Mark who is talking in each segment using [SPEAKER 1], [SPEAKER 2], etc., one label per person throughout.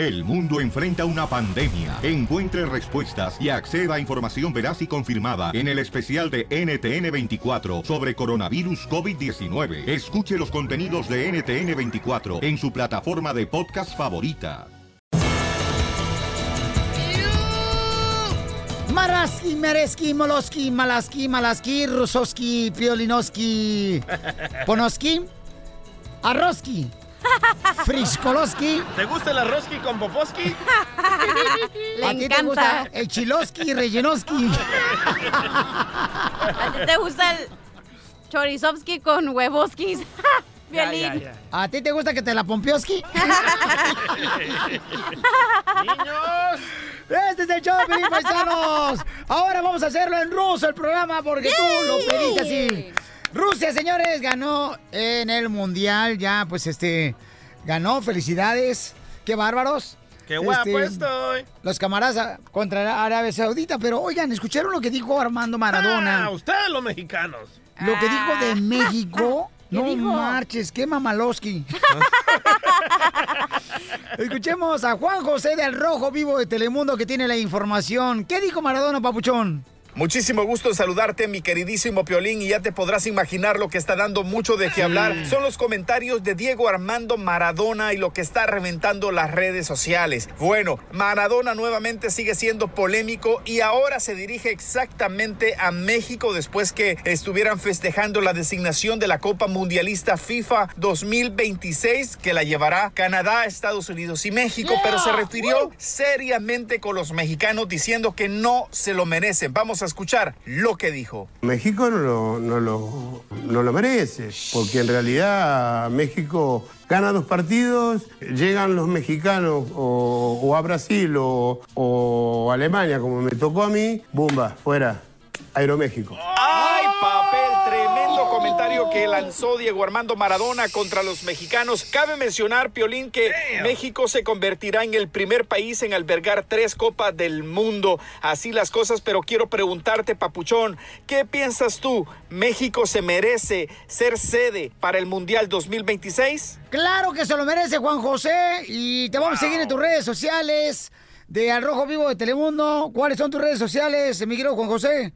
[SPEAKER 1] El mundo enfrenta una pandemia. Encuentre respuestas y acceda a información veraz y confirmada en el especial de NTN24 sobre coronavirus COVID-19. Escuche los contenidos de NTN24 en su plataforma de podcast favorita.
[SPEAKER 2] Maraski, Mereski, Moloski, Malaski, Malaski, Rusoski, Piolinoski, Ponoski, Arroski, Friskoloski.
[SPEAKER 3] ¿Te gusta el arrozki con poposki?
[SPEAKER 4] Le
[SPEAKER 2] ¿A ti te gusta el chiloski, rellenoski?
[SPEAKER 4] ¿A ti te gusta el chorizovsky con huevoskis? Violín.
[SPEAKER 2] ¿A ti te gusta que te la pompioski?
[SPEAKER 3] ¡Niños!
[SPEAKER 2] Este es el show, de paisanos. Ahora vamos a hacerlo en ruso el programa porque tú lo pediste así. Rusia, señores, ganó en el mundial. Ya, pues este, ganó. Felicidades. Qué bárbaros.
[SPEAKER 3] ¡Qué guapo
[SPEAKER 2] Este,
[SPEAKER 3] estoy!
[SPEAKER 2] Los camaradas contra Arabia Saudita. Pero oigan, ¿escucharon lo que dijo Armando Maradona?
[SPEAKER 3] Ah, ustedes los mexicanos.
[SPEAKER 2] Lo que dijo de México.
[SPEAKER 4] ¿Qué
[SPEAKER 2] No
[SPEAKER 4] dijo?
[SPEAKER 2] marches, qué mamalowski. Escuchemos a Juan José del Rojo Vivo de Telemundo que tiene la información. ¿Qué dijo Maradona, papuchón?
[SPEAKER 5] Muchísimo gusto en saludarte, mi queridísimo Piolín, y ya te podrás imaginar lo que está dando mucho de qué hablar. Son los comentarios de Diego Armando Maradona y lo que está reventando las redes sociales. Bueno, Maradona nuevamente sigue siendo polémico y ahora se dirige exactamente a México después que estuvieran festejando la designación de la Copa Mundialista FIFA 2026 que la llevará Canadá, Estados Unidos y México, pero se refirió seriamente con los mexicanos diciendo que no se lo merecen. Vamos a escuchar lo que dijo.
[SPEAKER 6] México no lo, no, lo, no lo merece, porque en realidad México gana dos partidos, llegan los mexicanos o, o a Brasil o, o Alemania, como me tocó a mí, ¡bumba! Fuera. Aeroméxico.
[SPEAKER 5] ¡Ay, papel! Tremendo comentario que lanzó Diego Armando Maradona contra los mexicanos. Cabe mencionar, Piolín, que México se convertirá en el primer país en albergar tres copas del mundo. Así las cosas, pero quiero preguntarte, Papuchón, ¿qué piensas tú? ¿México se merece ser sede para el Mundial 2026?
[SPEAKER 2] Claro que se lo merece Juan José y te vamos a seguir en tus redes sociales de Al Rojo Vivo de Telemundo. ¿Cuáles son tus redes sociales, mi querido Juan José?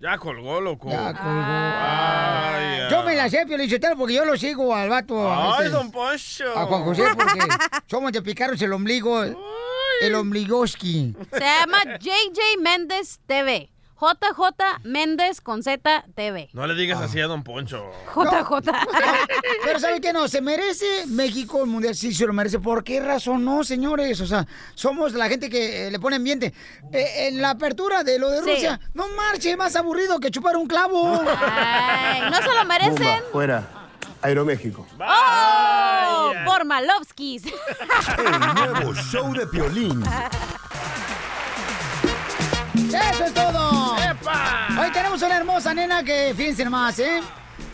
[SPEAKER 3] Ya colgó, loco.
[SPEAKER 2] Ya colgó.
[SPEAKER 3] Ay,
[SPEAKER 2] Yo me la sé, Piolichotero, porque yo lo sigo al vato. a
[SPEAKER 3] Ay,
[SPEAKER 2] veces.
[SPEAKER 3] don Poncho.
[SPEAKER 2] A Juan José, porque somos de picaros el ombligo, el ombligoski.
[SPEAKER 4] Se llama JJ Méndez TV. JJ Méndez con Z TV.
[SPEAKER 3] No le digas así a don Poncho.
[SPEAKER 4] JJ.
[SPEAKER 2] Pero ¿sabe qué no? ¿Se merece México el Mundial? Sí, se lo merece. ¿Por qué razón no, señores? O sea, somos la gente que eh, le pone ambiente. Eh, en la apertura de lo de
[SPEAKER 4] Sí.
[SPEAKER 2] Rusia, no marche, más aburrido que chupar un clavo.
[SPEAKER 4] Ay, ¿no se lo
[SPEAKER 6] ¡Bumba!
[SPEAKER 4] merecen?
[SPEAKER 6] Fuera. Aeroméxico.
[SPEAKER 4] ¡Oh! Por Malovskis.
[SPEAKER 7] El nuevo show de Piolín.
[SPEAKER 2] ¡Eso es todo!
[SPEAKER 3] ¡Epa!
[SPEAKER 2] Hoy tenemos una hermosa nena que, fíjense nomás, ¿eh?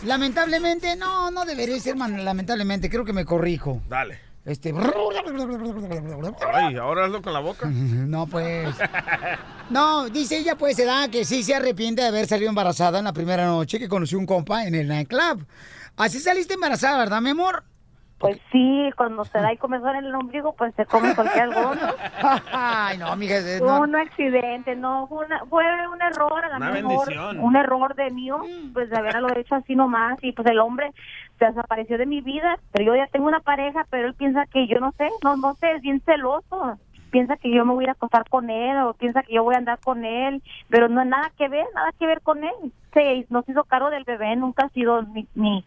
[SPEAKER 2] Lamentablemente, no, no debería ser man- lamentablemente, creo que me corrijo.
[SPEAKER 3] Dale.
[SPEAKER 2] Este...
[SPEAKER 3] Ay, ahora hazlo con la boca.
[SPEAKER 2] No, pues. No, dice ella, pues, se da que sí se arrepiente de haber salido embarazada en la primera noche que conoció un compa en el nightclub. Así saliste embarazada, ¿verdad, mi amor?
[SPEAKER 8] Pues sí, cuando se da y comezón en el ombligo, pues se come cualquier algodón. ¿no?
[SPEAKER 2] Ay, no, mija.
[SPEAKER 8] Fue
[SPEAKER 2] No.
[SPEAKER 8] un accidente, no, fue, una- fue un error, a lo
[SPEAKER 3] Una
[SPEAKER 8] mejor,
[SPEAKER 3] bendición.
[SPEAKER 8] un error de mío, pues de haberlo hecho así nomás, y pues el hombre se desapareció de mi vida, pero yo ya tengo una pareja, pero él piensa que yo no sé, no, no sé, es bien celoso, piensa que yo me voy a acostar con él, o piensa que yo voy a andar con él, pero no hay nada que ver, nada que ver con él, se, no se hizo cargo del bebé, nunca ha sido mi, mi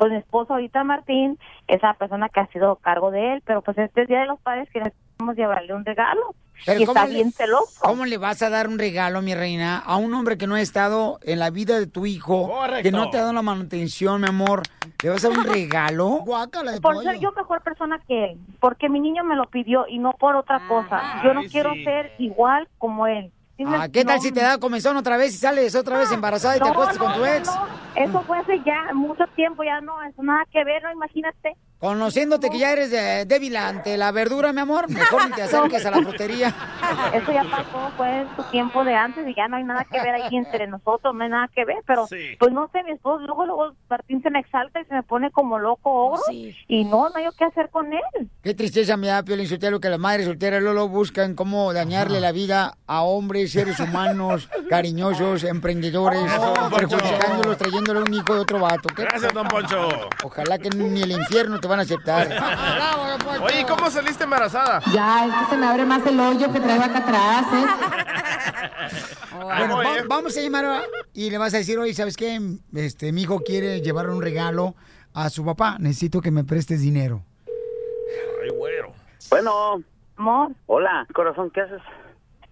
[SPEAKER 8] pues mi esposo ahorita Martín, esa persona que ha sido cargo de él, pero pues este es Día de los Padres que necesitamos llevarle un regalo.
[SPEAKER 2] Pero
[SPEAKER 8] y está
[SPEAKER 2] ¿cómo le-
[SPEAKER 8] bien celoso.
[SPEAKER 2] ¿Cómo le vas a dar un regalo, mi reina, a un hombre que no ha estado en la vida de tu hijo,
[SPEAKER 3] Correcto.
[SPEAKER 2] que no te ha dado la manutención, mi amor? ¿Le vas a dar un regalo? Guácala de
[SPEAKER 8] Por
[SPEAKER 2] pollo.
[SPEAKER 8] ser yo mejor persona que él, porque mi niño me lo pidió y no por otra cosa. Yo no
[SPEAKER 3] Ay,
[SPEAKER 8] quiero
[SPEAKER 3] sí.
[SPEAKER 8] ser igual como él. ¿Sí me-
[SPEAKER 2] Ah, ¿Qué tal
[SPEAKER 8] no,
[SPEAKER 2] si te da comezón otra vez y sales otra vez embarazada y te acuestas
[SPEAKER 8] no,
[SPEAKER 2] con tu ex?
[SPEAKER 8] Eso fue hace ya mucho tiempo, ya no, eso nada que ver, no, imagínate.
[SPEAKER 2] Conociéndote que ya eres eh, débil ante la verdura, mi amor, mejor ni te acerques a la frutería.
[SPEAKER 8] Eso ya pasó, fue su tiempo de antes y ya no hay nada que ver ahí entre nosotros, no hay nada que ver, pero
[SPEAKER 3] Sí.
[SPEAKER 8] pues no sé, mi esposo, luego, luego Martín se me exalta y se me pone como loco ogro y no, no hay qué hacer con él.
[SPEAKER 2] Qué tristeza me da, Piolín Sotelo, que las madres solteras Lolo buscan cómo dañarle la vida a hombres, seres humanos, cariñosos, emprendedores,
[SPEAKER 3] Poncho.
[SPEAKER 2] perjudicándolos, trayéndole un hijo de otro vato. ¿Qué
[SPEAKER 3] Gracias, don Poncho.
[SPEAKER 2] Ojalá que ni el infierno te van a aceptar.
[SPEAKER 3] Oye, ¿y ¿cómo saliste embarazada?
[SPEAKER 9] Ya, es que se me abre más el hoyo que traigo acá atrás, ¿eh?
[SPEAKER 2] Bueno, va- vamos a llamar a- y le vas a decir, oye, ¿sabes qué? Este, mi hijo quiere llevar un regalo a su papá. Necesito que me prestes dinero.
[SPEAKER 3] Ay, güero.
[SPEAKER 10] Bueno.
[SPEAKER 8] Amor.
[SPEAKER 10] Hola, corazón, ¿qué haces?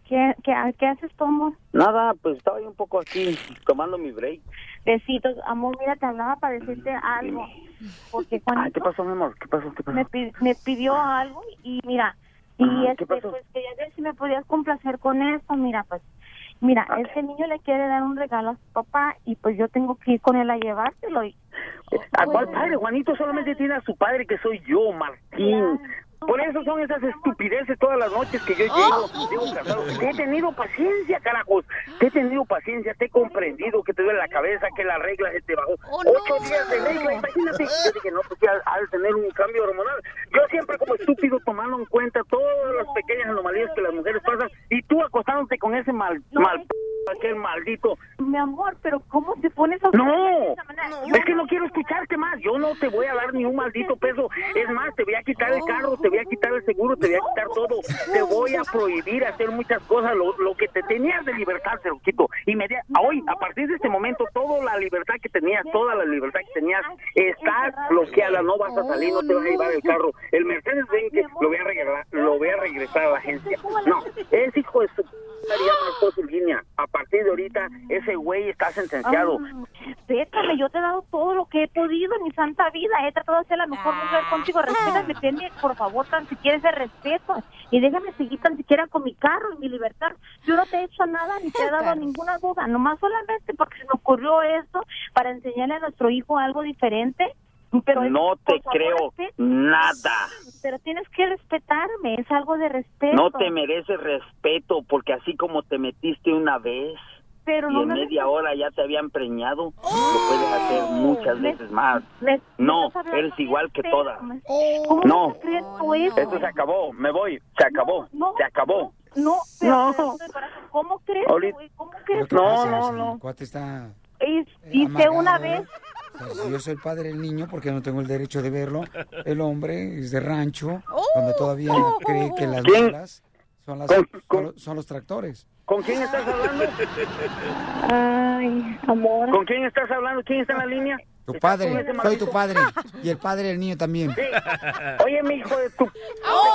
[SPEAKER 8] ¿Qué, qué, qué haces tú, amor?
[SPEAKER 10] Nada, pues estaba yo un poco aquí tomando mi break.
[SPEAKER 8] Besitos, amor, mira, te hablaba para decirte algo. Porque cuando
[SPEAKER 10] Ay, ¿qué pasó, mi amor? ¿Qué pasó? ¿Qué pasó?
[SPEAKER 8] me, pi- me pidió algo y mira, y
[SPEAKER 10] Ajá,
[SPEAKER 8] este, pues quería ver si me podías complacer con esto, mira, pues, mira, este niño le quiere dar un regalo a su papá y pues yo tengo que ir con él a llevárselo y...
[SPEAKER 10] ¿A cuál padre? Juanito solamente tiene a su padre que soy yo, Martín. Por eso son esas estupideces todas las noches que yo llego, llego cansado. Te he tenido paciencia, carajos. Te he tenido paciencia, te he comprendido que te duele la cabeza, que la regla se te bajó. Ocho días de regla, imagínate. Yo dije, no, pues al tener un cambio hormonal. Yo siempre como estúpido tomando en cuenta todas las pequeñas anomalías que las mujeres pasan y tú acostándote con ese mal, mal aquel maldito.
[SPEAKER 8] Mi amor, pero ¿cómo te pones a...
[SPEAKER 10] No, es que no quiero escucharte más. Yo no te voy a dar ni un maldito peso. Es más, te voy a quitar el carro, te voy a quitar el seguro, te voy a quitar todo. Te voy a prohibir hacer muchas cosas. Lo, lo que te tenías de libertad te lo quito. Inmedia- hoy, a partir de este momento, toda la libertad que tenías, toda la libertad que tenías, está bloqueada. No vas a salir, no te vas a llevar el carro. El Mercedes Benz lo voy a regresar, lo voy a regresar a la agencia. No, es hijo de su estaría marcó su línea. A partir de ahorita, ese güey está sentenciado.
[SPEAKER 8] Respétame, yo te he dado todo lo que he podido en mi santa vida. He tratado de ser la mejor mujer contigo. Respétame, tenme, por favor, tan siquiera ese respeto. Y déjame seguir tan siquiera con mi carro y mi libertad. Yo no te he hecho nada ni te he dado ninguna duda. Nomás solamente porque se me ocurrió esto para enseñarle a nuestro hijo algo diferente. Pero
[SPEAKER 10] No te
[SPEAKER 8] favor,
[SPEAKER 10] creo
[SPEAKER 8] respeta-
[SPEAKER 10] nada.
[SPEAKER 8] Pero tienes que respetarme. Es algo de respeto.
[SPEAKER 10] No te mereces respeto porque así como te metiste una vez
[SPEAKER 8] Pero
[SPEAKER 10] y
[SPEAKER 8] no
[SPEAKER 10] en
[SPEAKER 8] me-
[SPEAKER 10] media hora ya te habían preñado, lo puedes hacer muchas
[SPEAKER 8] Me-
[SPEAKER 10] veces más.
[SPEAKER 8] me-
[SPEAKER 10] No,
[SPEAKER 8] me
[SPEAKER 10] eres igual que todas.
[SPEAKER 8] ¿Cómo
[SPEAKER 10] No,
[SPEAKER 8] eso?
[SPEAKER 10] esto se acabó, me voy, se acabó,
[SPEAKER 8] no,
[SPEAKER 10] se acabó.
[SPEAKER 8] No, pero,
[SPEAKER 10] No.
[SPEAKER 8] ¿cómo crees? ¿Cómo crees?
[SPEAKER 10] No, no, no.
[SPEAKER 2] El cuate está
[SPEAKER 8] hice una
[SPEAKER 2] amargado.
[SPEAKER 8] vez,
[SPEAKER 2] Si yo soy el padre del niño, porque no tengo el derecho de verlo. El hombre es de rancho, donde todavía cree que las
[SPEAKER 10] ¿Quién?
[SPEAKER 2] mulas son, las,
[SPEAKER 10] ¿Con-
[SPEAKER 2] son los- son los tractores.
[SPEAKER 10] ¿Con quién estás hablando?
[SPEAKER 8] ay, amor,
[SPEAKER 10] ¿Con quién estás hablando? ¿Quién está en la línea?
[SPEAKER 2] Tu
[SPEAKER 10] ¿Estás con
[SPEAKER 2] padre, soy tu padre. Y el padre del niño también.
[SPEAKER 10] Sí. Oye, mi hijo de tu... ¿De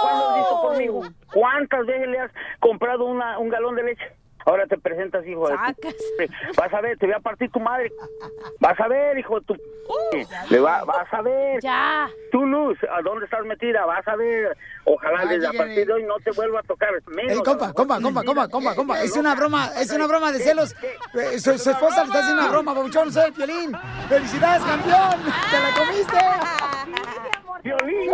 [SPEAKER 10] cuándo has visto conmigo? ¿Cuántas veces le has comprado una, un galón de leche? Ahora te presentas, hijo de tu... Vas a ver, te voy a partir tu madre. Vas a ver, hijo de tu... Le va, vas a ver.
[SPEAKER 4] Ya.
[SPEAKER 10] Tu luz, ¿a dónde estás metida? Vas a ver. Ojalá
[SPEAKER 2] Ay,
[SPEAKER 10] desde a partir de hoy no te vuelva a tocar. Menos
[SPEAKER 2] Ey, compa, compa, compa, compa, compa, compa. Es una broma, es una broma de celos. Eh, Su, su esposa le está haciendo una broma, Pabuchón, soy Piolín. ¡Felicidades, campeón! ¡Te la comiste!
[SPEAKER 10] Violín.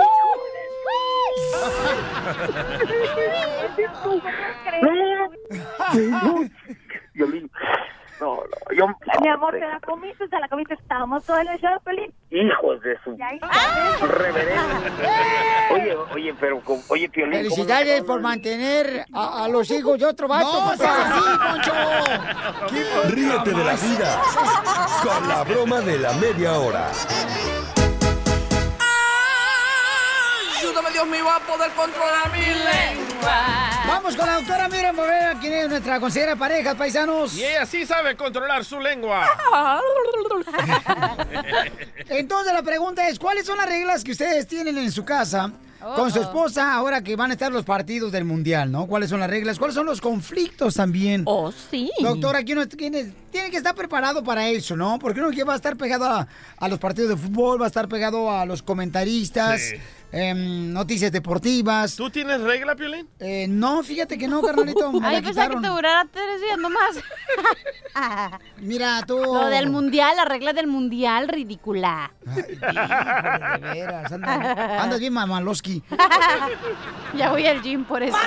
[SPEAKER 10] No. Violín. No, no, yo...
[SPEAKER 8] mi amor, te la comiste, te la comiste, estábamos todos en el show, Pelín.
[SPEAKER 10] Hijos de su... Reverendo. Oye, oye, pero, con- oye, Piolín... ¿cómo
[SPEAKER 2] Felicidades por mantener a, a los hijos de otro vato.
[SPEAKER 7] No, así,
[SPEAKER 2] Poncho!
[SPEAKER 7] Ríete de la vida con la broma de la media hora.
[SPEAKER 11] Dios mío, a poder controlar mi lengua.
[SPEAKER 2] Vamos con la doctora Miriam Movera, quien es nuestra consejera de parejas, paisanos.
[SPEAKER 3] Y ella sí sabe controlar su lengua.
[SPEAKER 2] Entonces la pregunta es, ¿cuáles son las reglas que ustedes tienen en su casa con su esposa ahora que van a estar los partidos del mundial, ¿no? ¿Cuáles son las reglas? ¿Cuáles son los conflictos también?
[SPEAKER 12] Oh, sí.
[SPEAKER 2] Doctora, aquí uno tiene, tiene que estar preparado para eso, ¿no? Porque uno que va a estar pegado a, a los partidos de fútbol, va a estar pegado a los comentaristas.
[SPEAKER 3] Sí.
[SPEAKER 2] em, noticias deportivas.
[SPEAKER 3] ¿Tú tienes regla, Piolín?
[SPEAKER 2] Eh, no, fíjate que no, carnalito. Me
[SPEAKER 4] Ay, pensaba que te durara tres días nomás.
[SPEAKER 2] Mira, tú.
[SPEAKER 4] Lo del mundial, la regla del mundial, ridícula.
[SPEAKER 2] De veras, andas, andas bien mamaloski.
[SPEAKER 4] ya voy al gym por eso.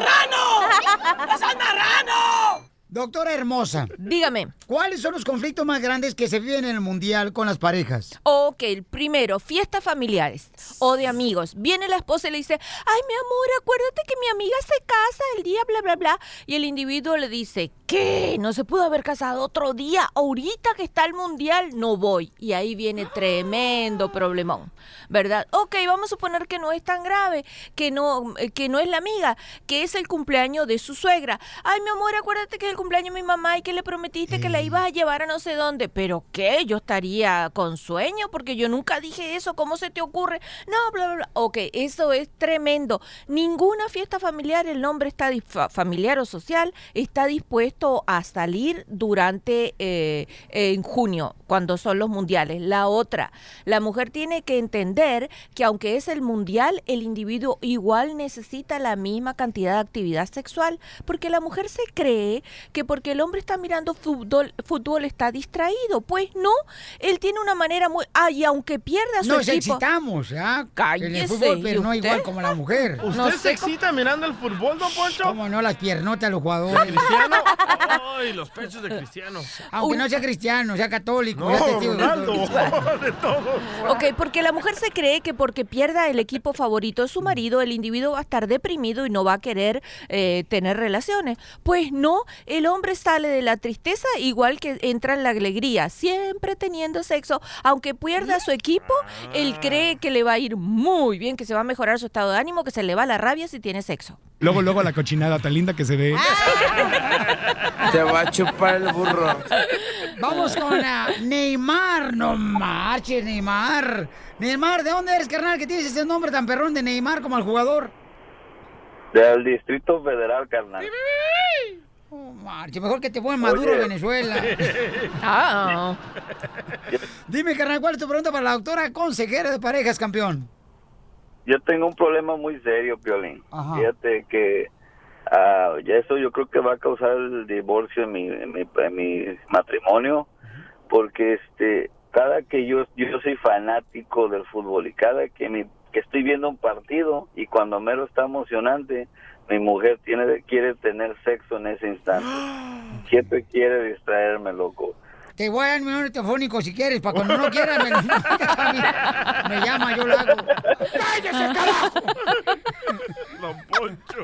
[SPEAKER 2] Doctora hermosa.
[SPEAKER 12] Dígame.
[SPEAKER 2] ¿Cuáles son los conflictos más grandes que se viven en el mundial con las parejas?
[SPEAKER 12] Ok, el primero, fiestas familiares o de amigos. Viene la esposa y le dice, ay, mi amor, acuérdate que mi amiga se casa el día, bla, bla, bla. Y el individuo le dice, ¿qué? ¿No se pudo haber casado otro día? Ahorita que está el mundial, no voy. Y ahí viene tremendo problemón, ¿verdad? Ok, vamos a suponer que no es tan grave, que no, eh, que no es la amiga, que es el cumpleaños de su suegra. Ay, mi amor, acuérdate que es el cumpleaños de mi mamá y que le prometiste que la ibas a llevar a no sé dónde. ¿Pero qué? Yo estaría con sueño porque yo nunca dije eso. ¿Cómo se te ocurre? No, bla, bla, bla. Ok, eso es tremendo. Ninguna fiesta familiar, el nombre está familiar o social, está dispuesto a salir durante eh, en junio, cuando son los mundiales. La otra, la mujer tiene que entender que aunque es el mundial, el individuo igual necesita la misma cantidad de actividad sexual, porque la mujer se cree que porque el hombre está mirando fútbol, fútbol está distraído. Pues no, él tiene una manera muy... Ah, y aunque pierda su
[SPEAKER 2] Nos
[SPEAKER 12] equipo...
[SPEAKER 2] excitamos, ¿ya? En el fútbol,
[SPEAKER 12] ¿y
[SPEAKER 2] pero no igual como la mujer.
[SPEAKER 3] ¿Usted
[SPEAKER 12] No
[SPEAKER 3] se excita mirando el fútbol, don Poncho?
[SPEAKER 2] ¿Cómo no? Las piernotas los jugadores.
[SPEAKER 3] ¿Cristiano? ¡Ay, los pechos de Cristiano!
[SPEAKER 2] Aunque no sea cristiano, sea católico,
[SPEAKER 3] No,
[SPEAKER 2] sea testigo de
[SPEAKER 3] Ronaldo,
[SPEAKER 2] todo.
[SPEAKER 3] de todo.
[SPEAKER 12] Ok, porque la mujer se cree que porque pierda el equipo favorito de su marido, el individuo va a estar deprimido y no va a querer eh, tener relaciones. Pues no, el hombre sale de la tristeza igual que entra en la alegría, siempre teniendo sexo. Aunque pierda su equipo, él cree que le va a ir muy bien, que se va a mejorar su estado de ánimo, que se le va la rabia si tiene sexo.
[SPEAKER 13] Luego, luego la cochinada tan linda que se ve.
[SPEAKER 14] Te va a chupar el burro.
[SPEAKER 2] Vamos con ah, Neymar, no marches, Neymar. Neymar, ¿de dónde eres, carnal, que tienes ese nombre tan perrón de Neymar como el jugador?
[SPEAKER 15] Del Distrito Federal, carnal.
[SPEAKER 2] No marches, mejor que te pongan Maduro,
[SPEAKER 15] Oye.
[SPEAKER 2] Venezuela.
[SPEAKER 12] Ah.
[SPEAKER 2] Dime, carnal, ¿cuál es tu pregunta para la doctora consejera de parejas, campeón?
[SPEAKER 15] Yo tengo un problema muy serio, Piolín.
[SPEAKER 2] Ajá.
[SPEAKER 15] Fíjate que ah, ya eso yo creo que va a causar el divorcio en mi, en mi, en mi matrimonio, porque este cada que yo yo soy fanático del fútbol y cada que mi, que estoy viendo un partido y cuando mero está emocionante, mi mujer tiene quiere tener sexo en ese instante. Siempre quiere distraerme, loco.
[SPEAKER 2] Te voy a dar mi número telefónico si quieres, para cuando no quieras me, me llama, yo lo hago. ¡Cállese, carajo!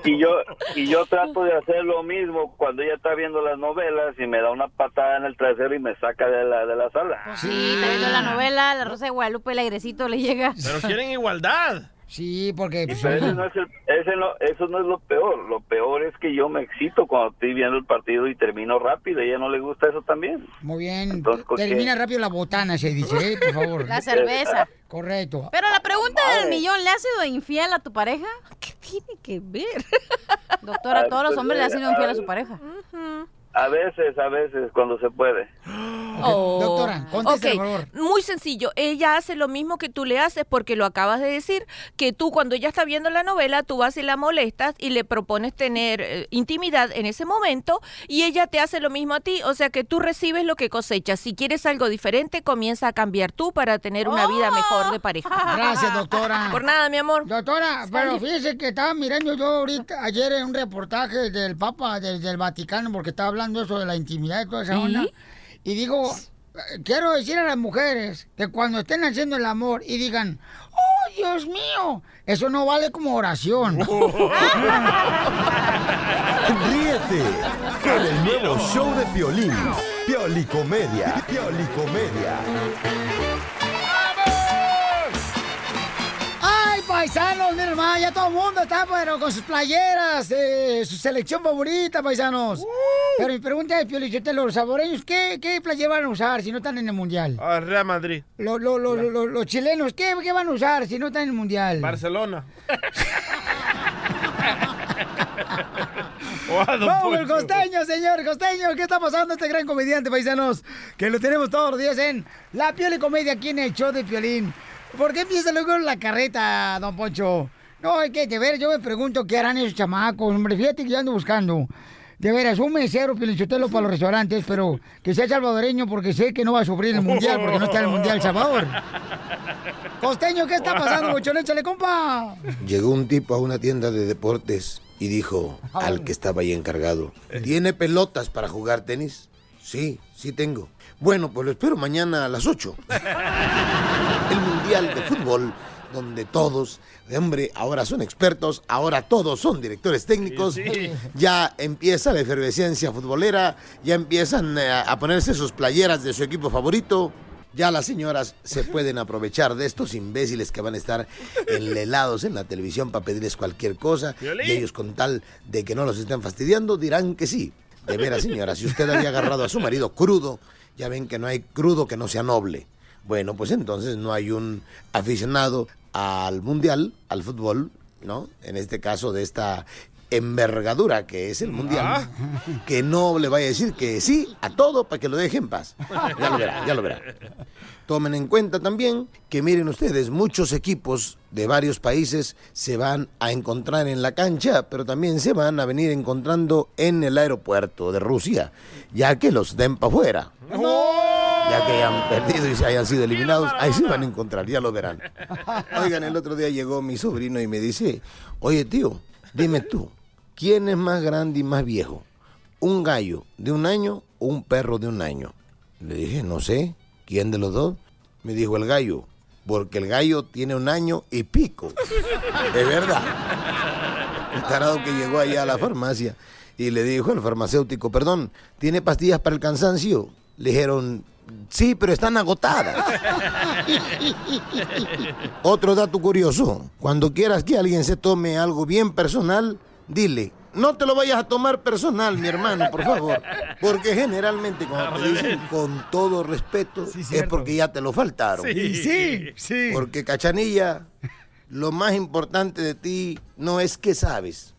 [SPEAKER 15] Y yo y yo trato de hacer lo mismo cuando ella está viendo las novelas y me da una patada en el trasero y me saca de la de la sala.
[SPEAKER 4] Sí, está viendo la novela, La Rosa de Guadalupe, el airecito le llega.
[SPEAKER 3] Pero quieren igualdad.
[SPEAKER 2] Sí, porque...
[SPEAKER 15] Y pero ese no es el- ese no- eso no es lo peor. Lo peor es que yo me excito cuando estoy viendo el partido y termino rápido. A ella no le gusta eso también.
[SPEAKER 2] Muy bien.
[SPEAKER 15] Entonces, ¿por qué?
[SPEAKER 2] Termina rápido la botana, se dice, ¿eh? por favor.
[SPEAKER 4] La cerveza.
[SPEAKER 2] Correcto.
[SPEAKER 4] Pero la pregunta del millón, ¿le has sido infiel a tu pareja? ¿Qué tiene que ver? Doctora, todos los
[SPEAKER 15] pues,
[SPEAKER 4] hombres le han sido infiel a su pareja.
[SPEAKER 15] A veces, a veces, cuando se puede.
[SPEAKER 12] Oh.
[SPEAKER 2] Doctora, contéstale,
[SPEAKER 12] Ok,
[SPEAKER 2] por favor.
[SPEAKER 12] Muy sencillo. Ella hace lo mismo que tú le haces porque lo acabas de decir, que tú cuando ella está viendo la novela, tú vas y la molestas y le propones tener eh, intimidad en ese momento y ella te hace lo mismo a ti. O sea que tú recibes lo que cosechas. Si quieres algo diferente, comienza a cambiar tú para tener una vida mejor de pareja.
[SPEAKER 2] Gracias, doctora.
[SPEAKER 12] Por nada, mi amor.
[SPEAKER 2] Doctora, pero fíjese que estaba mirando yo ahorita, ayer en un reportaje del Papa desde el Vaticano, porque estaba hablando eso de la intimidad y toda esa
[SPEAKER 12] ¿Sí?
[SPEAKER 2] onda. Y digo, quiero decir a las mujeres que cuando estén haciendo el amor y digan, ¡Oh, Dios mío! Eso no vale como oración.
[SPEAKER 7] Ríete con el nuevo show de Piolín. Piolicomedia. Piolicomedia.
[SPEAKER 2] Paisanos, mi hermano, ya todo el mundo está pero con sus playeras, eh, su selección favorita, paisanos. Pero mi pregunta es, Piolichotelo, ¿los saboreños qué, qué playera van a usar si no están en el Mundial?
[SPEAKER 3] Ah, Real Madrid.
[SPEAKER 2] Lo, lo, los chilenos, ¿qué, ¿qué van a usar si no están en el Mundial?
[SPEAKER 3] Barcelona.
[SPEAKER 2] Vamos, el costeño, señor, costeño. ¿Qué está pasando este gran comediante, paisanos? Que lo tenemos todos los días en La Piel y Comedia, aquí en el show de Piolín. ¿Por qué empieza luego la carreta, don Poncho? No, hay que, de ver, yo me pregunto qué harán esos chamacos. Hombre, fíjate que yo ando buscando. De veras, un mesero, Piolichotelo para los restaurantes, pero que sea salvadoreño porque sé que no va a sufrir el mundial, porque no está en el mundial Salvador. Costeño, ¿qué está pasando, muchachos? Échale, compa.
[SPEAKER 16] Llegó un tipo a una tienda de deportes y dijo al que estaba ahí encargado, ¿tiene pelotas para jugar tenis? Sí, sí tengo. Bueno, pues lo espero mañana a las 8. Mundial de Fútbol, donde todos, hombre, ahora son expertos, ahora todos son directores técnicos,
[SPEAKER 3] Sí, sí.
[SPEAKER 16] ya empieza la efervescencia futbolera, ya empiezan eh, a ponerse sus playeras de su equipo favorito. Ya las señoras se pueden aprovechar de estos imbéciles que van a estar enlelados en la televisión para pedirles cualquier cosa y ellos con tal de que no los estén fastidiando dirán que sí. De veras, señora, si usted había agarrado a su marido crudo, ya ven que no hay crudo que no sea noble. Bueno, pues entonces no hay un aficionado al mundial, al fútbol, ¿no? En este caso de esta envergadura que es el mundial, que no le vaya a decir que sí a todo para que lo deje en paz. Ya lo verá, ya lo verá. Tomen en cuenta también que miren ustedes, muchos equipos de varios países se van a encontrar en la cancha, pero también se van a venir encontrando en el aeropuerto de Rusia, ya que los den para afuera. Que hayan perdido y se hayan sido eliminados, ahí se van a encontrar, ya lo verán. Oigan, el otro día llegó mi sobrino y me dice, oye tío, dime tú, ¿quién es más grande y más viejo? ¿Un gallo de un año o un perro de un año? Le dije, no sé, ¿quién de los dos? Me dijo el gallo, porque el gallo tiene un año y pico. Es verdad. El tarado que llegó allá a la farmacia y le dijo al farmacéutico, perdón, ¿tiene pastillas para el cansancio? Le dijeron, sí, pero están agotadas. Otro dato curioso, cuando quieras que alguien se tome algo bien personal, dile, no te lo vayas a tomar personal, mi hermano, por favor. Porque generalmente cuando te dicen con todo respeto es porque ya te lo faltaron.
[SPEAKER 2] Sí, sí, sí.
[SPEAKER 16] Porque Cachanilla, lo más importante de ti no es qué sabes,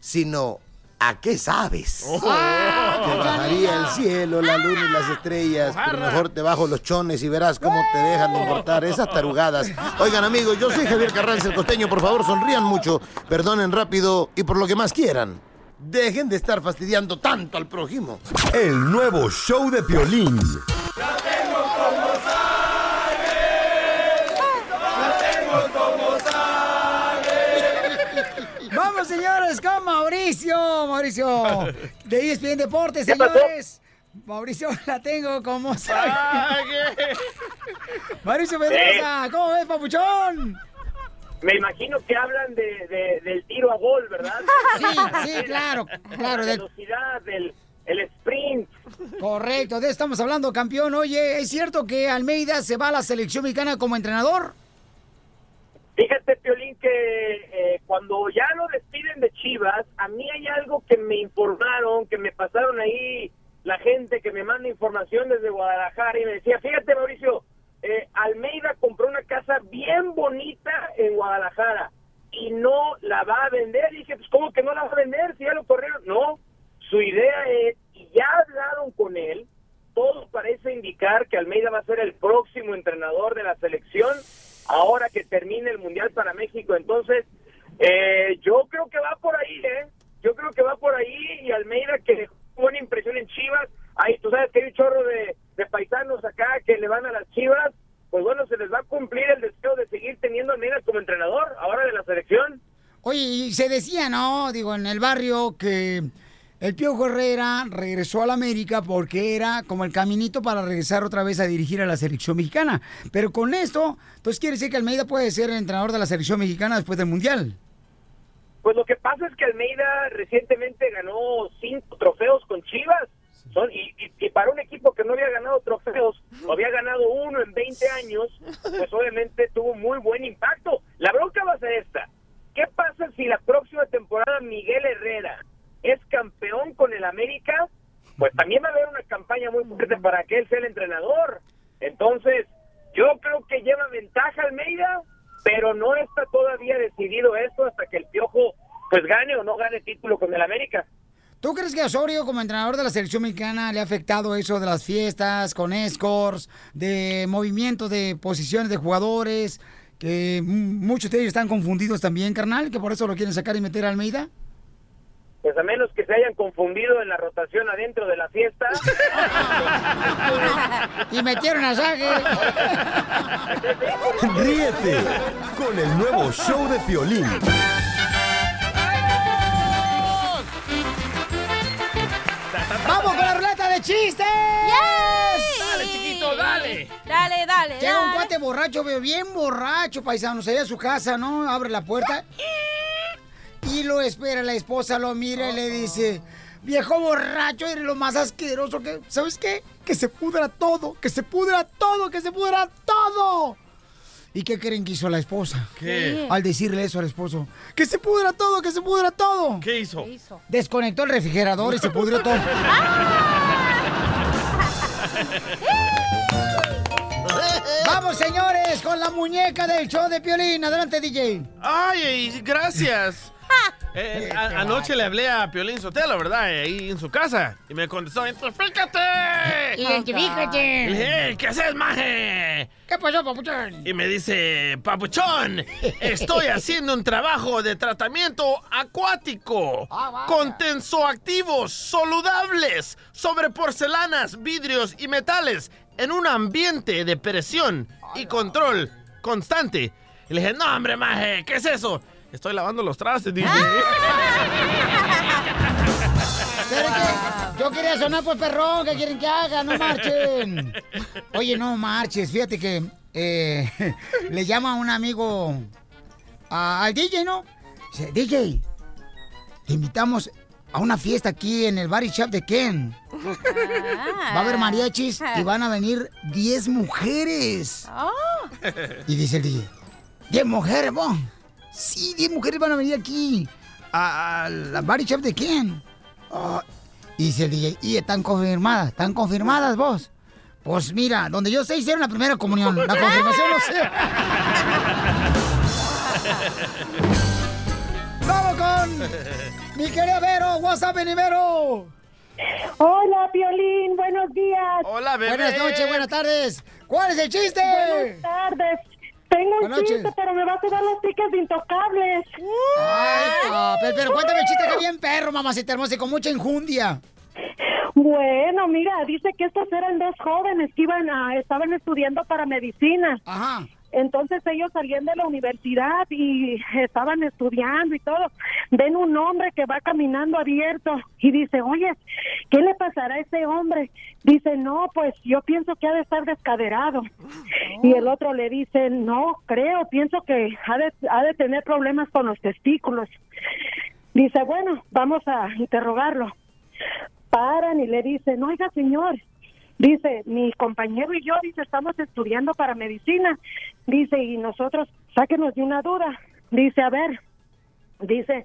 [SPEAKER 16] sino a qué sabes. Te bajaría el cielo, la luna y las estrellas, pero mejor te bajo los chones y verás cómo te dejan de importar esas tarugadas. Oigan amigos, yo soy Javier Carranza, el costeño, por favor sonrían mucho, perdonen rápido y por lo que más quieran. Dejen de estar fastidiando tanto al prójimo.
[SPEAKER 7] El nuevo show de Piolín.
[SPEAKER 2] Señores, con Mauricio. Mauricio, de ESPN Deportes, señores. Mauricio, la tengo como sabe. Mauricio Pedrosa, ¿cómo ves, papuchón?
[SPEAKER 17] Me imagino que hablan de, de- del tiro a gol, ¿verdad?
[SPEAKER 2] Sí, sí, claro, claro,
[SPEAKER 17] La velocidad, del el sprint.
[SPEAKER 2] Correcto, de eso estamos hablando, campeón. Oye, ¿es cierto que Almeida se va a la selección mexicana como entrenador?
[SPEAKER 17] Fíjate, Piolín, que eh, cuando ya lo despiden de Chivas, a mí hay algo que me informaron, que me pasaron ahí la gente que me manda información desde Guadalajara y me decía, fíjate, Mauricio, eh, Almeida compró una casa bien bonita en Guadalajara y no la va a vender. Y dije, pues, ¿cómo que no la va a vender si ya lo corrieron? No, su idea es, y ya hablaron con él, todo parece indicar que Almeida va a ser el próximo entrenador de la selección ahora que termine el Mundial para México. Entonces, eh, yo creo que va por ahí, ¿eh? Yo creo que va por ahí y Almeida que dejó buena impresión en Chivas. Ahí tú sabes que hay un chorro de, de paisanos acá que le van a las Chivas. Pues bueno, se les va a cumplir el deseo de seguir teniendo a Almeida como entrenador ahora de la selección.
[SPEAKER 2] Oye, y se decía, ¿no? Digo, en el barrio que el Piojo Herrera regresó a la América porque era como el caminito para regresar otra vez a dirigir a la selección mexicana. Pero con esto, entonces quiere decir que Almeida puede ser el entrenador de la selección mexicana después del Mundial.
[SPEAKER 17] Pues lo que pasa es que Almeida recientemente ganó cinco trofeos con Chivas. Son, y, y- y para un equipo que no había ganado trofeos, o había ganado uno en 20 años, pues obviamente tuvo muy buen impacto. La bronca va a ser esta. ¿Qué pasa si la próxima temporada Miguel Herrera es campeón con el América? Pues también va a haber una campaña muy fuerte para que él sea el entrenador. Entonces, yo creo que lleva ventaja Almeida, pero no está todavía decidido esto hasta que el Piojo pues gane o no gane título con el América.
[SPEAKER 2] ¿Tú crees que a Osorio, como entrenador de la selección mexicana, le ha afectado eso de las fiestas con escorts, de movimientos de posiciones de jugadores, que muchos de ellos están confundidos también, carnal, que por eso lo quieren sacar y meter a Almeida?
[SPEAKER 18] Pues a menos que se hayan confundido en la rotación adentro de la fiesta.
[SPEAKER 2] Y metieron a Sague.
[SPEAKER 7] Ríete con el nuevo show de Piolín.
[SPEAKER 2] ¡Vamos con la ruleta de chistes!
[SPEAKER 3] Dale, chiquito, dale.
[SPEAKER 4] Dale, dale,
[SPEAKER 2] Llega un cuate borracho, veo bien borracho, paisanos, allá a su casa, ¿no? Abre la puerta y lo espera. La esposa lo mira y le dice, viejo borracho, eres lo más asqueroso que... ¿Sabes qué? Que se pudra todo, que se pudra todo, que se pudra todo. ¿Y qué creen que hizo la esposa?
[SPEAKER 3] ¿Qué?
[SPEAKER 2] Al decirle eso al esposo. ¡Que se pudra todo, que se pudra todo!
[SPEAKER 3] ¿Qué hizo?
[SPEAKER 2] Desconectó el refrigerador y se pudrió todo. Vamos, señores, con la muñeca del show de Piolín. Adelante, DJ.
[SPEAKER 3] Ay, gracias. Eh, a- anoche le hablé a Piolín Sotelo, ¿verdad? Eh, Ahí en su casa. Y me contestó, ¡identifícate!
[SPEAKER 2] Identifícate.
[SPEAKER 3] Le dije, "Eh, ¿qué haces, maje?
[SPEAKER 2] ¿Qué pasó, papuchón?
[SPEAKER 3] Y me dice, papuchón, estoy haciendo un trabajo de tratamiento acuático con tensoactivos soludables sobre porcelanas, vidrios y metales en un ambiente de presión y control constante. Y le dije, no, hombre, maje, ¿qué es eso? Estoy lavando los trastes, dije.
[SPEAKER 2] Pero es que yo quería sonar por perrón, ¿qué quieren que haga? No marchen. Oye, no marches, fíjate que eh, le llama un amigo a- al DJ, ¿no? Dice, DJ, te invitamos a una fiesta aquí en el Body Shop de Ken. Va a haber mariachis y van a venir 10 mujeres. Y dice el DJ, ¿10 mujeres, vos? Sí, 10 mujeres van a venir aquí a, a la Body Shop de Ken. Ah, y dice el DJ, ¿y están confirmadas? ¿Están confirmadas vos? Pues mira, donde yo sé hicieron la primera comunión. La confirmación no sé. ¡Vamos con mi querida Vero! WhatsApp, mi Vero!
[SPEAKER 19] Hola, Piolín, buenos días.
[SPEAKER 3] Hola, bebé.
[SPEAKER 2] Buenas noches, buenas tardes. ¿Cuál es el chiste?
[SPEAKER 19] Buenas tardes. Tengo un chiste, pero me vas a dar los tickets de intocables.
[SPEAKER 2] Ay, papel, pero cuéntame el chiste que bien perro, mamacita hermosa, y con mucha enjundia.
[SPEAKER 19] Bueno, mira, dice que estos eran dos jóvenes que iban a, estaban estudiando para medicina.
[SPEAKER 2] Ajá.
[SPEAKER 19] Entonces ellos salían de la universidad y estaban estudiando y todo. Ven un hombre que va caminando abierto y dice, oye, ¿qué le pasará a ese hombre? Dice, no, pues yo pienso que ha de estar descaderado. Y el otro le dice, no, creo, pienso que ha de, ha de tener problemas con los testículos. Dice, bueno, vamos a interrogarlo. Paran y le dicen, oiga, señor, Dice, mi compañero y yo, dice, estamos estudiando para medicina. Dice, y nosotros, sáquenos de una duda. Dice, a ver, dice,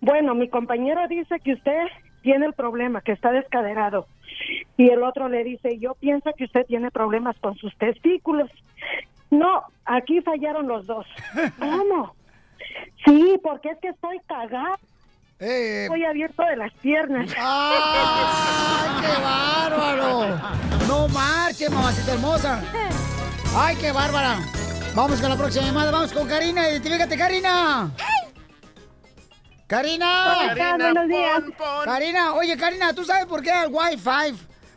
[SPEAKER 19] bueno, mi compañero dice que usted tiene el problema, que está descaderado. Y el otro le dice, yo pienso que usted tiene problemas con sus testículos. No, aquí fallaron los dos. ¿Cómo? Sí, porque es que estoy cagado. Estoy abierto de las piernas.
[SPEAKER 2] ¡Ay, qué bárbaro! No marche, mamacita hermosa. ¡Ay, qué bárbara! Vamos con la próxima llamada. Vamos con Karina. Identifícate, Karina. Karina.
[SPEAKER 19] ¿Cómo estás? Buenos días.
[SPEAKER 2] Karina, oye, Karina, ¿tú sabes por qué al Wi-Fi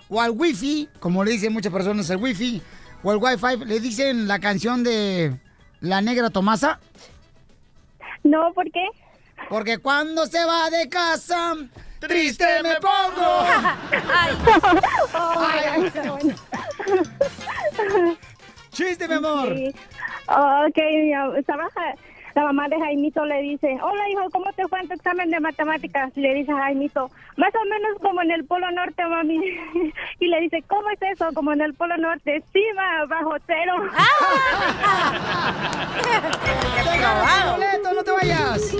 [SPEAKER 2] o al Wi-Fi, como le dicen muchas personas, al Wi-Fi o al Wi-Fi, le dicen la canción de La Negra Tomasa?
[SPEAKER 19] No, ¿por qué?
[SPEAKER 2] Porque cuando se va de casa, triste me pongo.
[SPEAKER 19] Ay, qué bueno.
[SPEAKER 2] Chiste, mi amor.
[SPEAKER 19] Sí. Ok, ya, estaba ja- la mamá de Jaimito le dice, hola hijo, ¿cómo te fue en tu examen de matemáticas? Y le dice a Jaimito, más o menos como en el Polo Norte, mami. Y le dice, ¿cómo es eso? Como en el Polo Norte, encima, bajo cero.
[SPEAKER 2] ¡Te ganas tu boleto, no te vayas!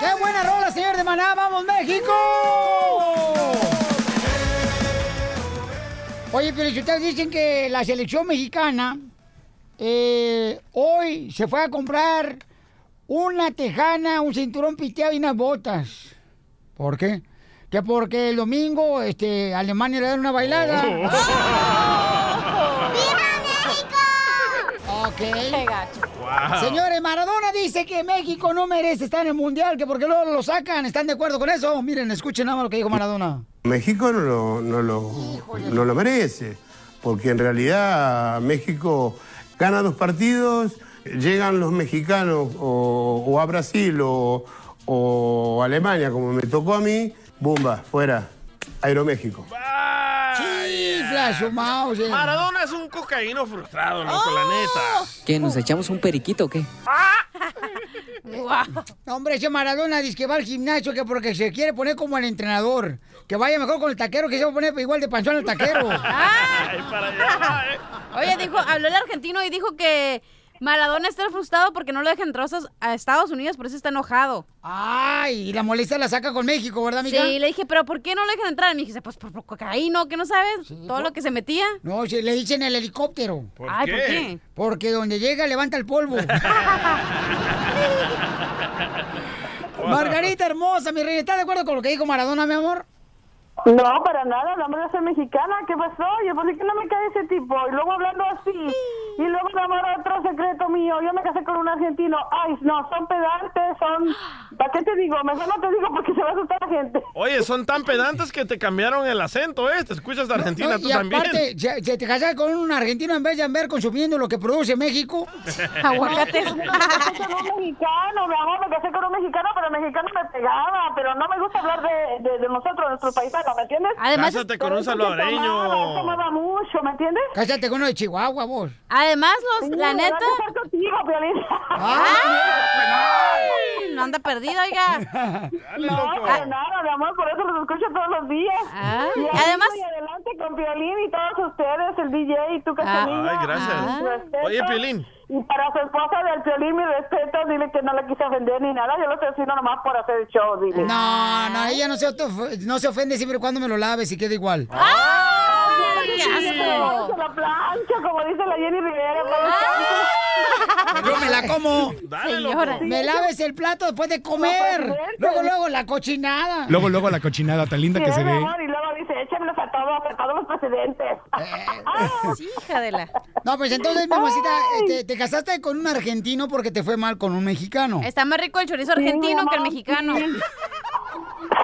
[SPEAKER 2] ¡Qué buena rola, señor de Maná! ¡Vamos, México! Oye, pero si ustedes dicen que la selección mexicana eh, hoy se fue a comprar una tejana, un cinturón piteado y unas botas. ¿Por qué? Que porque el domingo este, Alemania le da una bailada. Ok. Señores, Maradona dice que México no merece estar en el mundial, que porque luego lo sacan. ¿Están de acuerdo con eso? Miren, escuchen nada más lo que dijo Maradona.
[SPEAKER 6] México no lo, no lo, no lo merece, porque en realidad México gana dos partidos, llegan los mexicanos o, o a Brasil o, o Alemania, como me tocó a mí, ¡bumba! Fuera. Aeroméxico.
[SPEAKER 2] Chifla, su mouse.
[SPEAKER 3] Maradona es un cocaíno frustrado, loco, la neta.
[SPEAKER 20] ¿Qué, nos echamos un periquito o qué?
[SPEAKER 2] Hombre, ese Maradona dice que va al gimnasio que porque se quiere poner como el entrenador. Que vaya mejor con el taquero, que se va a poner igual de panzón el taquero.
[SPEAKER 3] Ay, para allá, eh.
[SPEAKER 4] Oye, dijo, habló el argentino y dijo que Maradona está frustrado porque no lo dejan entrar a Estados Unidos, por eso está enojado.
[SPEAKER 2] Ay, y la molestia la saca con México, ¿verdad, amiga?
[SPEAKER 4] Sí, le dije, pero ¿por qué no lo dejan entrar? Y me dice, pues por, por cocaína, que no sabes todo lo que se metía.
[SPEAKER 2] No, sí, le dicen el helicóptero.
[SPEAKER 4] ¿Por Ay, ¿por qué? qué?
[SPEAKER 2] Porque donde llega levanta el polvo. Margarita hermosa, mi reina, ¿estás de acuerdo con lo que dijo Maradona, mi amor?
[SPEAKER 21] No, para nada, la madre soy mexicana, ¿qué pasó? Oye, ¿por qué no me cae ese tipo? Y luego hablando así, y luego enamora otro secreto mío, yo me casé con un argentino, ay, no, son pedantes, son, ¿para qué te digo? Mejor no te digo porque se va a asustar la gente.
[SPEAKER 3] Oye, son tan pedantes que te cambiaron el acento, ¿eh? Te escuchas de Argentina
[SPEAKER 2] No,
[SPEAKER 3] tú
[SPEAKER 2] y
[SPEAKER 3] también.
[SPEAKER 2] aparte, ¿se, se te casas con un argentino en vez de andar consumiendo lo que produce México?
[SPEAKER 4] Aguacates.
[SPEAKER 21] Me casé con un mexicano, mi amor, me casé con un mexicano, pero el mexicano me pegaba, pero no me gusta hablar de, de, de nosotros, de nuestros paisanos, ¿me entiendes?
[SPEAKER 3] Cásate con un salvadoreño.
[SPEAKER 21] tomaba mucho, ¿me entiendes?
[SPEAKER 2] Cállate con uno de Chihuahua, vos.
[SPEAKER 4] Además, los, la
[SPEAKER 21] Sí,
[SPEAKER 4] neta...
[SPEAKER 21] voy a casar contigo.
[SPEAKER 4] ¡Ay! No anda perdido, oiga.
[SPEAKER 21] No, para nada, mi amor, por eso los escucho todos los días.
[SPEAKER 4] Ah,
[SPEAKER 21] y
[SPEAKER 4] y además-
[SPEAKER 21] voy adelante con Piolín y todos ustedes, el DJ y tú, Cachanilla.
[SPEAKER 3] Ay, gracias.
[SPEAKER 21] Respeto.
[SPEAKER 3] Oye, Piolín.
[SPEAKER 21] Y para su esposa del Piolín, mi respeto, dile que no le quise ofender ni nada. Yo lo estoy haciendo nomás por hacer el show, dile.
[SPEAKER 2] No, no, ella no se, no se ofende siempre y cuando me lo laves y queda igual.
[SPEAKER 21] ¡Ay,
[SPEAKER 4] qué asco!
[SPEAKER 21] Se la plancha, como dice la Jenny Rivera.
[SPEAKER 2] Yo me la como.
[SPEAKER 3] Dale,
[SPEAKER 4] Señora.
[SPEAKER 2] Me laves el plato después de comer. Luego, luego la cochinada.
[SPEAKER 22] Luego, luego la cochinada tan linda que se ve.
[SPEAKER 21] Échamelos a todos, a todos los presidentes.
[SPEAKER 4] Sí, hija de la...
[SPEAKER 2] No, pues entonces, mi mamacita, este, te casaste con un argentino porque te fue mal con un mexicano.
[SPEAKER 4] Está más rico el chorizo argentino que el mexicano.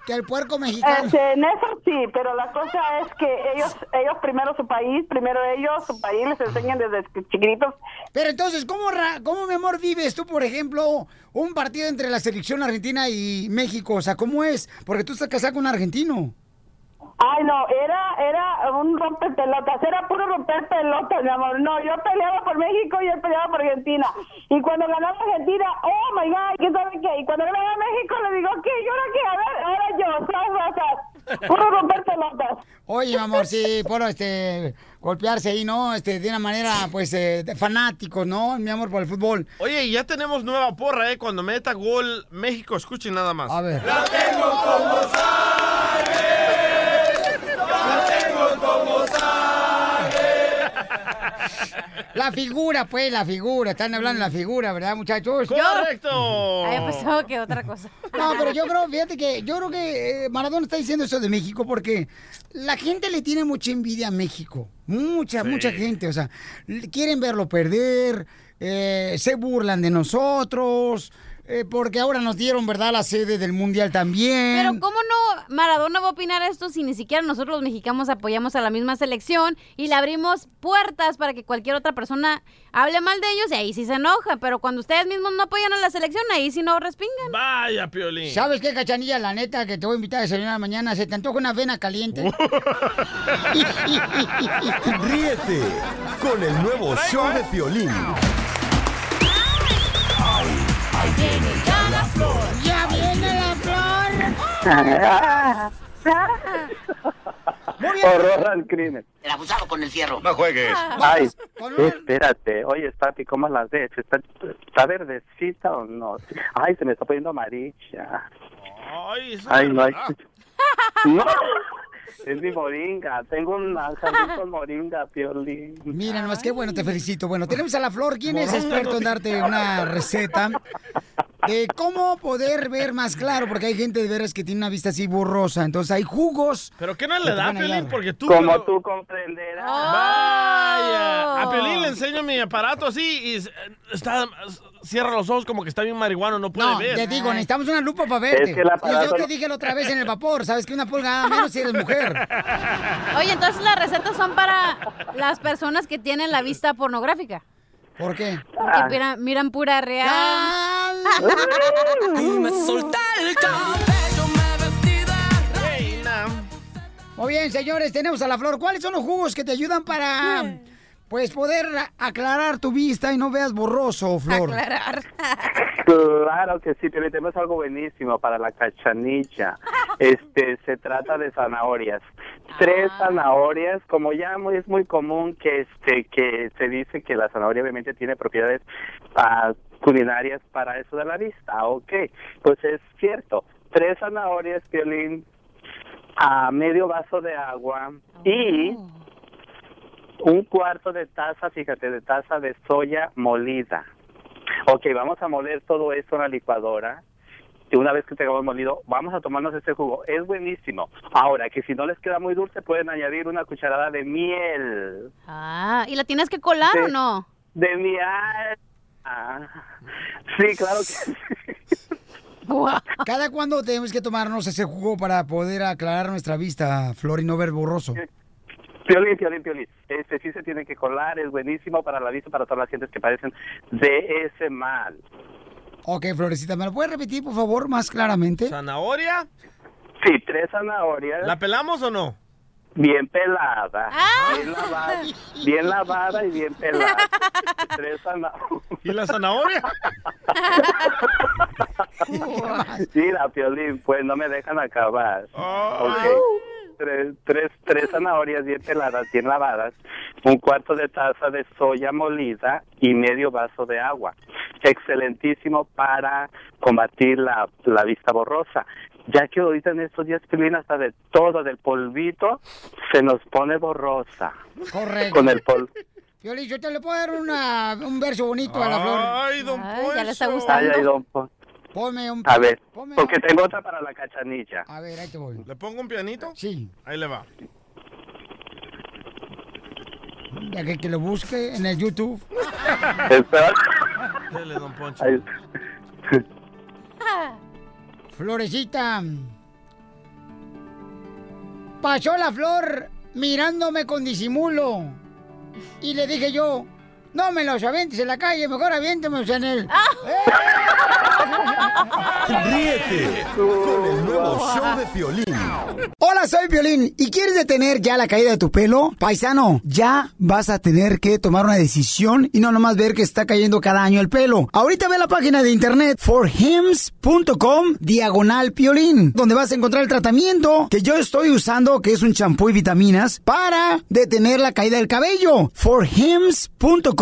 [SPEAKER 2] Que el puerco mexicano.
[SPEAKER 21] Este, en eso sí, pero la cosa es que ellos, ellos primero su país, primero ellos, su país, les enseñan desde chiquititos.
[SPEAKER 2] Pero entonces, ¿cómo, ra- ¿cómo, mi amor, vives tú, por ejemplo, un partido entre la selección argentina y México? O sea, ¿cómo es? Porque tú estás casada con un argentino.
[SPEAKER 21] Ay, no, era, era un romper pelotas, era puro romper pelotas, mi amor. No, yo peleaba por México y él peleaba por Argentina. Y cuando ganaba Argentina, oh my God, ¿quién sabe qué? Y cuando ganaba México le digo, ¿qué? ¿Y ahora qué? A ver, ahora yo, ¿sabes? O sea, puro romper pelotas.
[SPEAKER 2] Oye, mi amor, sí, por este, golpearse ahí, ¿no? Este, de una manera, pues, eh, de fanáticos, ¿no? Mi amor, por el fútbol.
[SPEAKER 3] Oye, y ya tenemos nueva porra, ¿eh? Cuando meta gol México, escuchen nada más.
[SPEAKER 2] A ver. La figura, pues, la figura. Están hablando de la figura, ¿verdad, muchachos?
[SPEAKER 3] ¡Correcto!
[SPEAKER 4] Había pensado que otra cosa.
[SPEAKER 2] No, pero yo creo, fíjate que yo creo que eh, Maradona está diciendo eso de México porque la gente le tiene mucha envidia a México. Mucha, mucha gente. O sea, quieren verlo perder, eh, se burlan de nosotros, eh, porque ahora nos dieron, ¿verdad?, la sede del Mundial también.
[SPEAKER 4] Pero ¿cómo no Maradona va a opinar esto si ni siquiera nosotros los mexicanos apoyamos a la misma selección y le abrimos puertas para que cualquier otra persona hable mal de ellos y ahí sí se enoja? Pero cuando ustedes mismos no apoyan a la selección, ahí sí no respingan.
[SPEAKER 3] Vaya, Piolín.
[SPEAKER 2] ¿Sabes qué, cachanilla? La neta, que te voy a invitar a desayunar mañana. Se te antoja una avena caliente.
[SPEAKER 7] Ríete con el nuevo show de Piolín. Ahí viene ya la flor.
[SPEAKER 2] ¡Ya viene la flor!
[SPEAKER 23] Horror al crimen.
[SPEAKER 24] El abusado con el fierro.
[SPEAKER 23] No juegues. Ay, espérate. Oye, papi, ¿cómo la ves? ¿Está, ¿Está verdecita o no? Ay, se me está poniendo amarilla.
[SPEAKER 3] Ay,
[SPEAKER 23] Ay, no hay... No. Es mi moringa. Tengo un jardín con moringa, Piolín.
[SPEAKER 2] Mira, nomás qué bueno, te felicito. Bueno, tenemos a la Flor, quien es experto en darte una receta de cómo poder ver más claro, porque hay gente de veras que tiene una vista así borrosa. Entonces hay jugos.
[SPEAKER 3] ¿Pero qué no le da,
[SPEAKER 2] a
[SPEAKER 3] Piolín?
[SPEAKER 2] ayudar.
[SPEAKER 3] Porque tú...
[SPEAKER 23] Como tú comprenderás.
[SPEAKER 3] Vaya. A Piolín le enseño mi aparato así y s- está... Cierra los ojos como que está bien marihuano, no puede
[SPEAKER 2] No,
[SPEAKER 3] ver.
[SPEAKER 2] te digo, necesitamos una lupa para verte.
[SPEAKER 3] Es que
[SPEAKER 2] Y
[SPEAKER 3] aparato-
[SPEAKER 2] yo te dije la otra vez en el vapor, ¿sabes que una pulgada menos si eres mujer?
[SPEAKER 4] Oye, entonces las recetas son para las personas que tienen la vista pornográfica.
[SPEAKER 2] ¿Por qué?
[SPEAKER 4] Porque miran, miran pura real.
[SPEAKER 2] Muy bien, señores, tenemos a la Flor. ¿Cuáles son los jugos que te ayudan para, pues, poder aclarar tu vista y no veas borroso, Flor?
[SPEAKER 23] Claro que sí, pero tenemos algo buenísimo para la cachanilla. Este, se trata de zanahorias. Tres zanahorias, como ya muy, es muy común que este que se dice que la zanahoria obviamente tiene propiedades ah, culinarias para eso de la vista. Ok, pues es cierto. Tres zanahorias, violín, a medio vaso de agua y un cuarto de taza, fíjate, de taza de soya molida. Ok, vamos a moler todo esto en la licuadora. Y una vez que tengamos molido, vamos a tomarnos este jugo. Es buenísimo. Ahora, que si no les queda muy dulce, pueden añadir una cucharada de miel.
[SPEAKER 4] Ah, ¿y la tienes que colar o no?
[SPEAKER 23] De miel. Ah, Sí, claro que sí.
[SPEAKER 2] ¿Cada cuándo tenemos que tomarnos ese jugo para poder aclarar nuestra vista, Flor, y no ver borroso?
[SPEAKER 23] Piolín, piolín, piolín. Este sí se tiene que colar, es buenísimo para la vista, para todas las gentes que padecen de ese mal.
[SPEAKER 2] Ok, Florecita, ¿me lo puedes repetir, por favor, más claramente?
[SPEAKER 3] ¿Zanahoria?
[SPEAKER 23] Sí, tres zanahorias.
[SPEAKER 3] ¿La pelamos o no?
[SPEAKER 23] Bien pelada,
[SPEAKER 3] Ah.
[SPEAKER 23] bien lavada, bien lavada y bien pelada. Tres zanahorias.
[SPEAKER 3] ¿Y la zanahoria?
[SPEAKER 23] Mira, Piolín, pues no me dejan acabar. Ok. Tres, tres, tres zanahorias bien peladas, bien lavadas, un cuarto de taza de soya molida y medio vaso de agua. Excelentísimo para combatir la, la vista borrosa. Ya que ahorita en estos días, Piolín, hasta de todo, del polvito, se nos pone borrosa.
[SPEAKER 2] Correcto.
[SPEAKER 23] Con el polvo.
[SPEAKER 2] Yo te le puedo dar una- un verso bonito a la Flor.
[SPEAKER 3] Ay, don
[SPEAKER 4] ya le está
[SPEAKER 23] Ay,
[SPEAKER 4] gustando.
[SPEAKER 23] ay, don Pon-
[SPEAKER 2] Ponme un...
[SPEAKER 23] A ver,
[SPEAKER 2] ponme-
[SPEAKER 23] porque tengo otra para la cachanilla.
[SPEAKER 2] A ver, ahí te voy.
[SPEAKER 3] ¿Le pongo un pianito?
[SPEAKER 2] Sí.
[SPEAKER 3] Ahí le va.
[SPEAKER 2] Ya que, que lo busque en el YouTube.
[SPEAKER 3] Dele, don Poncho.
[SPEAKER 2] Florecita. Pasó la flor mirándome con disimulo. Y le dije yo, no me los avientes en la calle, mejor aviéntemelos en el...
[SPEAKER 7] Ríete con el nuevo show de Piolín.
[SPEAKER 2] Hola, soy Violín. ¿Y quieres detener ya la caída de tu pelo? Paisano, ya vas a tener que tomar una decisión y no nomás ver que está cayendo cada año el pelo. Ahorita ve la página de internet forhims.com diagonal piolín, donde vas a encontrar el tratamiento que yo estoy usando, que es un champú y vitaminas, para detener la caída del cabello. forhims.com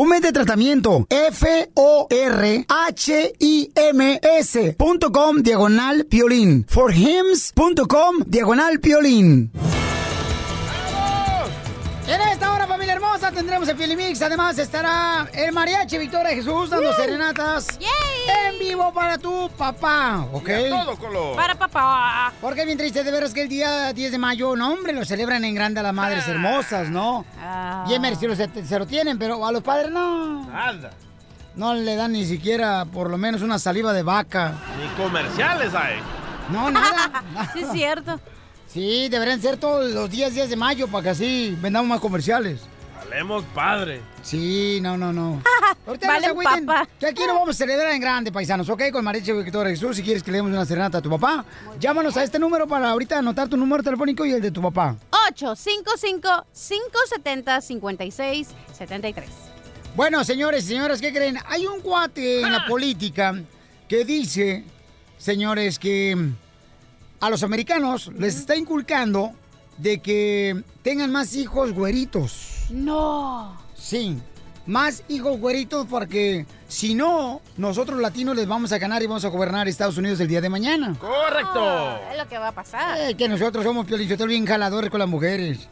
[SPEAKER 2] Un mes de tratamiento. F-O-R-H-I-M-S.com diagonal piolín. forhims.com diagonal piolín. Tendremos el Pilimix. Además, estará el mariachi Victoria Jesús dando serenatas en vivo para tu papá, ¿ok?
[SPEAKER 3] Y a todo color.
[SPEAKER 4] Para papá.
[SPEAKER 2] Porque es bien triste de veras que el día 10 de mayo, no, hombre, lo celebran en grande a las madres hermosas, ¿no?
[SPEAKER 4] Ah.
[SPEAKER 2] Bien merecidos se, se lo tienen, pero a los padres no.
[SPEAKER 3] Nada.
[SPEAKER 2] No le dan ni siquiera por lo menos una saliva de vaca.
[SPEAKER 3] Ni comerciales hay.
[SPEAKER 2] No, nada.
[SPEAKER 4] Sí, es cierto.
[SPEAKER 2] Sí, deberían ser todos los días 10 de mayo para que así vendamos más comerciales.
[SPEAKER 3] Hablemos padre.
[SPEAKER 2] Sí, no, no, no. Ahorita no
[SPEAKER 4] Vale,
[SPEAKER 2] se
[SPEAKER 4] papá.
[SPEAKER 2] Que aquí lo vamos a celebrar en grande, paisanos, ¿ok? Con Mariche Victoria Jesús. Si quieres que le demos una serenata a tu papá, llámanos a este número para ahorita anotar tu número telefónico y el de tu papá.
[SPEAKER 4] 1-855-570-5673.
[SPEAKER 2] Bueno, señores y señoras, ¿qué creen? Hay un cuate en la política que dice, señores, que a los americanos les está inculcando de que tengan más hijos güeritos.
[SPEAKER 4] No.
[SPEAKER 2] Sí, más hijos güeritos porque si no, nosotros latinos les vamos a ganar y vamos a gobernar Estados Unidos el día de mañana.
[SPEAKER 3] Correcto.
[SPEAKER 4] Es lo que va a pasar.
[SPEAKER 2] Eh, que nosotros somos piolichotel bien jaladores con las mujeres.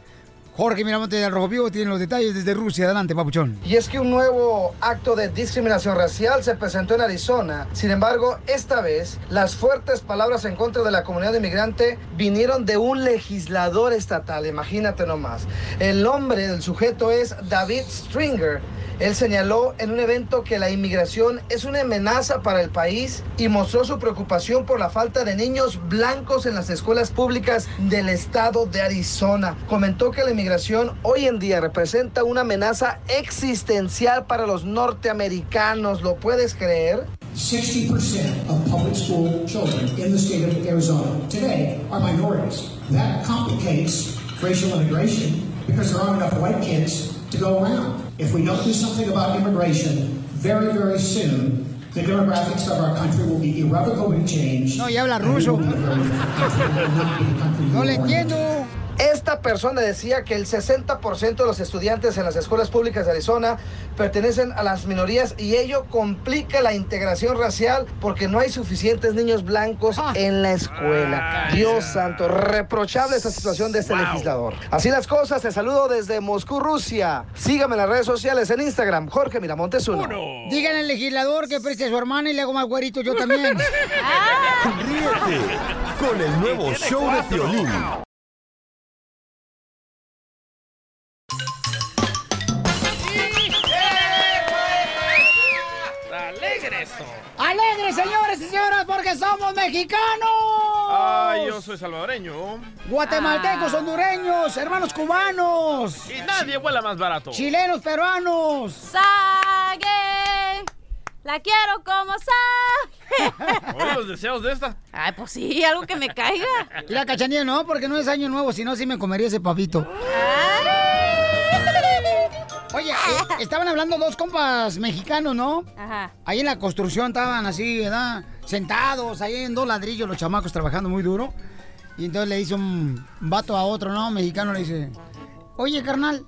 [SPEAKER 2] Jorge Miramonte del Rojo Vivo tiene los detalles desde Rusia. Adelante, papuchón.
[SPEAKER 25] Y es que un nuevo acto de discriminación racial se presentó en Arizona. Sin embargo, esta vez, las fuertes palabras en contra de la comunidad inmigrante vinieron de un legislador estatal. Imagínate nomás. El nombre del sujeto es David Stringer. Él señaló en un evento que la inmigración es una amenaza para el país y mostró su preocupación por la falta de niños blancos en las escuelas públicas del estado de Arizona. Comentó que la inmigración hoy en día representa una amenaza existencial para los norteamericanos. ¿Lo puedes creer?
[SPEAKER 26] 60% of public school children in the state of Arizona today are minorities. That complicates racial integration because there aren't enough white kids to go around. If we don't do something about immigration very, very soon, the demographics of our country will be irrevocably changed.
[SPEAKER 2] No, y habla ruso. No le entiendo.
[SPEAKER 25] Esta persona decía que el 60% de los estudiantes en las escuelas públicas de Arizona pertenecen a las minorías y ello complica la integración racial porque no hay suficientes niños blancos en la escuela. Dios santo, reprochable esta situación de este legislador. Así las cosas, te saludo desde Moscú, Rusia. Sígame en las redes sociales en Instagram, Jorge Miramontes uno.
[SPEAKER 2] Díganle al legislador que preste a su hermana y le hago más güerito yo también.
[SPEAKER 7] Ríete con el nuevo show de Piolín.
[SPEAKER 3] ¡Alegre esto!
[SPEAKER 2] ¡Alegre, señores y señoras, porque somos mexicanos!
[SPEAKER 3] Ay, yo soy salvadoreño.
[SPEAKER 2] Guatemaltecos, hondureños, hermanos cubanos.
[SPEAKER 3] Y nadie vuela más barato.
[SPEAKER 2] Chilenos, peruanos.
[SPEAKER 4] ¡Sague! La quiero como sague.
[SPEAKER 3] Oye, los deseos de esta.
[SPEAKER 4] Ay, pues sí, algo que me caiga.
[SPEAKER 2] Y la cachanilla no, porque no es año nuevo, si no, sí me comería ese papito. Oye, eh, estaban hablando dos compas mexicanos, ¿no?
[SPEAKER 4] Ajá.
[SPEAKER 2] Ahí en la construcción estaban así, ¿verdad? Sentados ahí en dos ladrillos, los chamacos trabajando muy duro. Y entonces le dice un vato a otro, ¿no? Mexicano le dice, oye, carnal,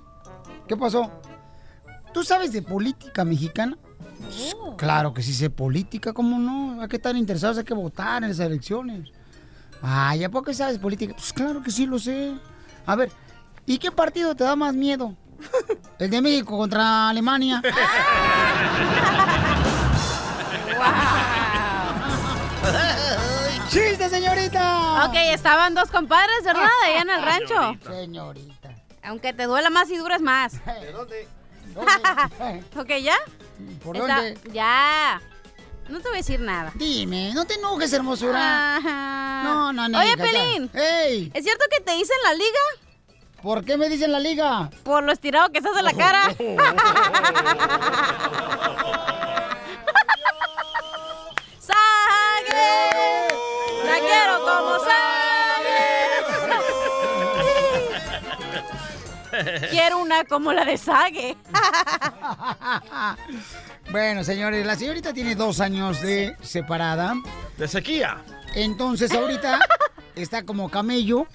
[SPEAKER 2] ¿qué pasó? ¿Tú sabes de política mexicana? "Pues, Claro que sí sé política, ¿cómo no? Hay que estar interesados, hay que votar en las elecciones. Ay, ¿a poco sabes política? Pues claro que sí lo sé. A ver, ¿y qué partido te da más miedo? El de México contra Alemania. ¡Chiste, señorita!
[SPEAKER 4] Ok, estaban dos compadres, ¿verdad? Allá en el rancho.
[SPEAKER 2] Señorita.
[SPEAKER 4] Aunque te duela más y dures más.
[SPEAKER 25] ¿De dónde?
[SPEAKER 4] ¿Ok, ya?
[SPEAKER 2] ¿Por
[SPEAKER 4] Está-
[SPEAKER 2] dónde?
[SPEAKER 4] Ya. No te voy a decir nada.
[SPEAKER 2] Dime, no te enojes, hermosura.
[SPEAKER 4] Ajá.
[SPEAKER 2] No, no, no.
[SPEAKER 4] Oye. Pelín.
[SPEAKER 2] ¡Ey!
[SPEAKER 4] ¿Es cierto que te dicen la liga?
[SPEAKER 2] ¿Por qué me dicen la liga?
[SPEAKER 4] Por lo estirado que estás de la cara. ¡Sague! ¡La quiero como Sague! Quiero una como la de Sague.
[SPEAKER 2] Bueno, señores, la señorita tiene dos años de separada.
[SPEAKER 3] De sequía.
[SPEAKER 2] Entonces, ahorita está como camello.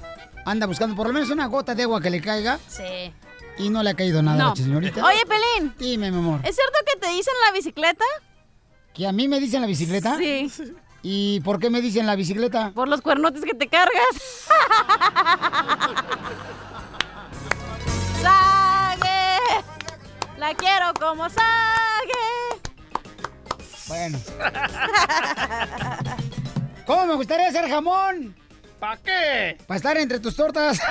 [SPEAKER 2] Anda buscando por lo menos una gota de agua que le caiga.
[SPEAKER 4] Sí.
[SPEAKER 2] Y no le ha caído nada,
[SPEAKER 4] No.
[SPEAKER 2] señorita.
[SPEAKER 4] Oye, Pelín.
[SPEAKER 2] Dime, mi amor.
[SPEAKER 4] ¿Es cierto que te dicen la bicicleta?
[SPEAKER 2] ¿Que a mí me dicen la bicicleta?
[SPEAKER 4] Sí.
[SPEAKER 2] ¿Y por qué me dicen la bicicleta?
[SPEAKER 4] Por los cuernotes que te cargas. ¡Sague! La quiero como Sague.
[SPEAKER 2] Bueno. ¿Cómo me gustaría hacer jamón?
[SPEAKER 3] ¿Para qué?
[SPEAKER 2] Para estar entre tus tortas.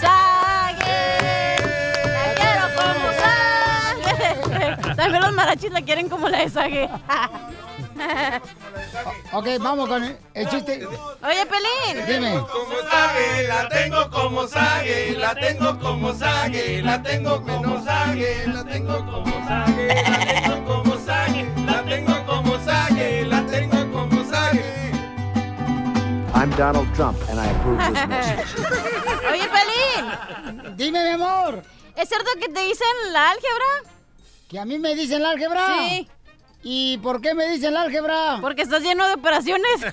[SPEAKER 4] ¡Sague! La quiero como Sague. También los marachis la quieren como la de Sague.
[SPEAKER 2] ok, vamos con el, el chiste.
[SPEAKER 4] Oye, Pelín.
[SPEAKER 2] Dime.
[SPEAKER 11] Como sague, la tengo como sague, la tengo como sague, la tengo como sague, la tengo como sague, la tengo como tengo como sague, la tengo como sague.
[SPEAKER 22] I'm
[SPEAKER 27] Donald Trump, and I approve this message.
[SPEAKER 4] Oye, Pelín.
[SPEAKER 2] Dime, mi amor.
[SPEAKER 4] ¿Es cierto que te dicen la álgebra?
[SPEAKER 2] ¿Que a mí me dicen la álgebra?
[SPEAKER 4] Sí.
[SPEAKER 2] ¿Y por qué me dicen la álgebra?
[SPEAKER 4] Porque estás lleno de operaciones.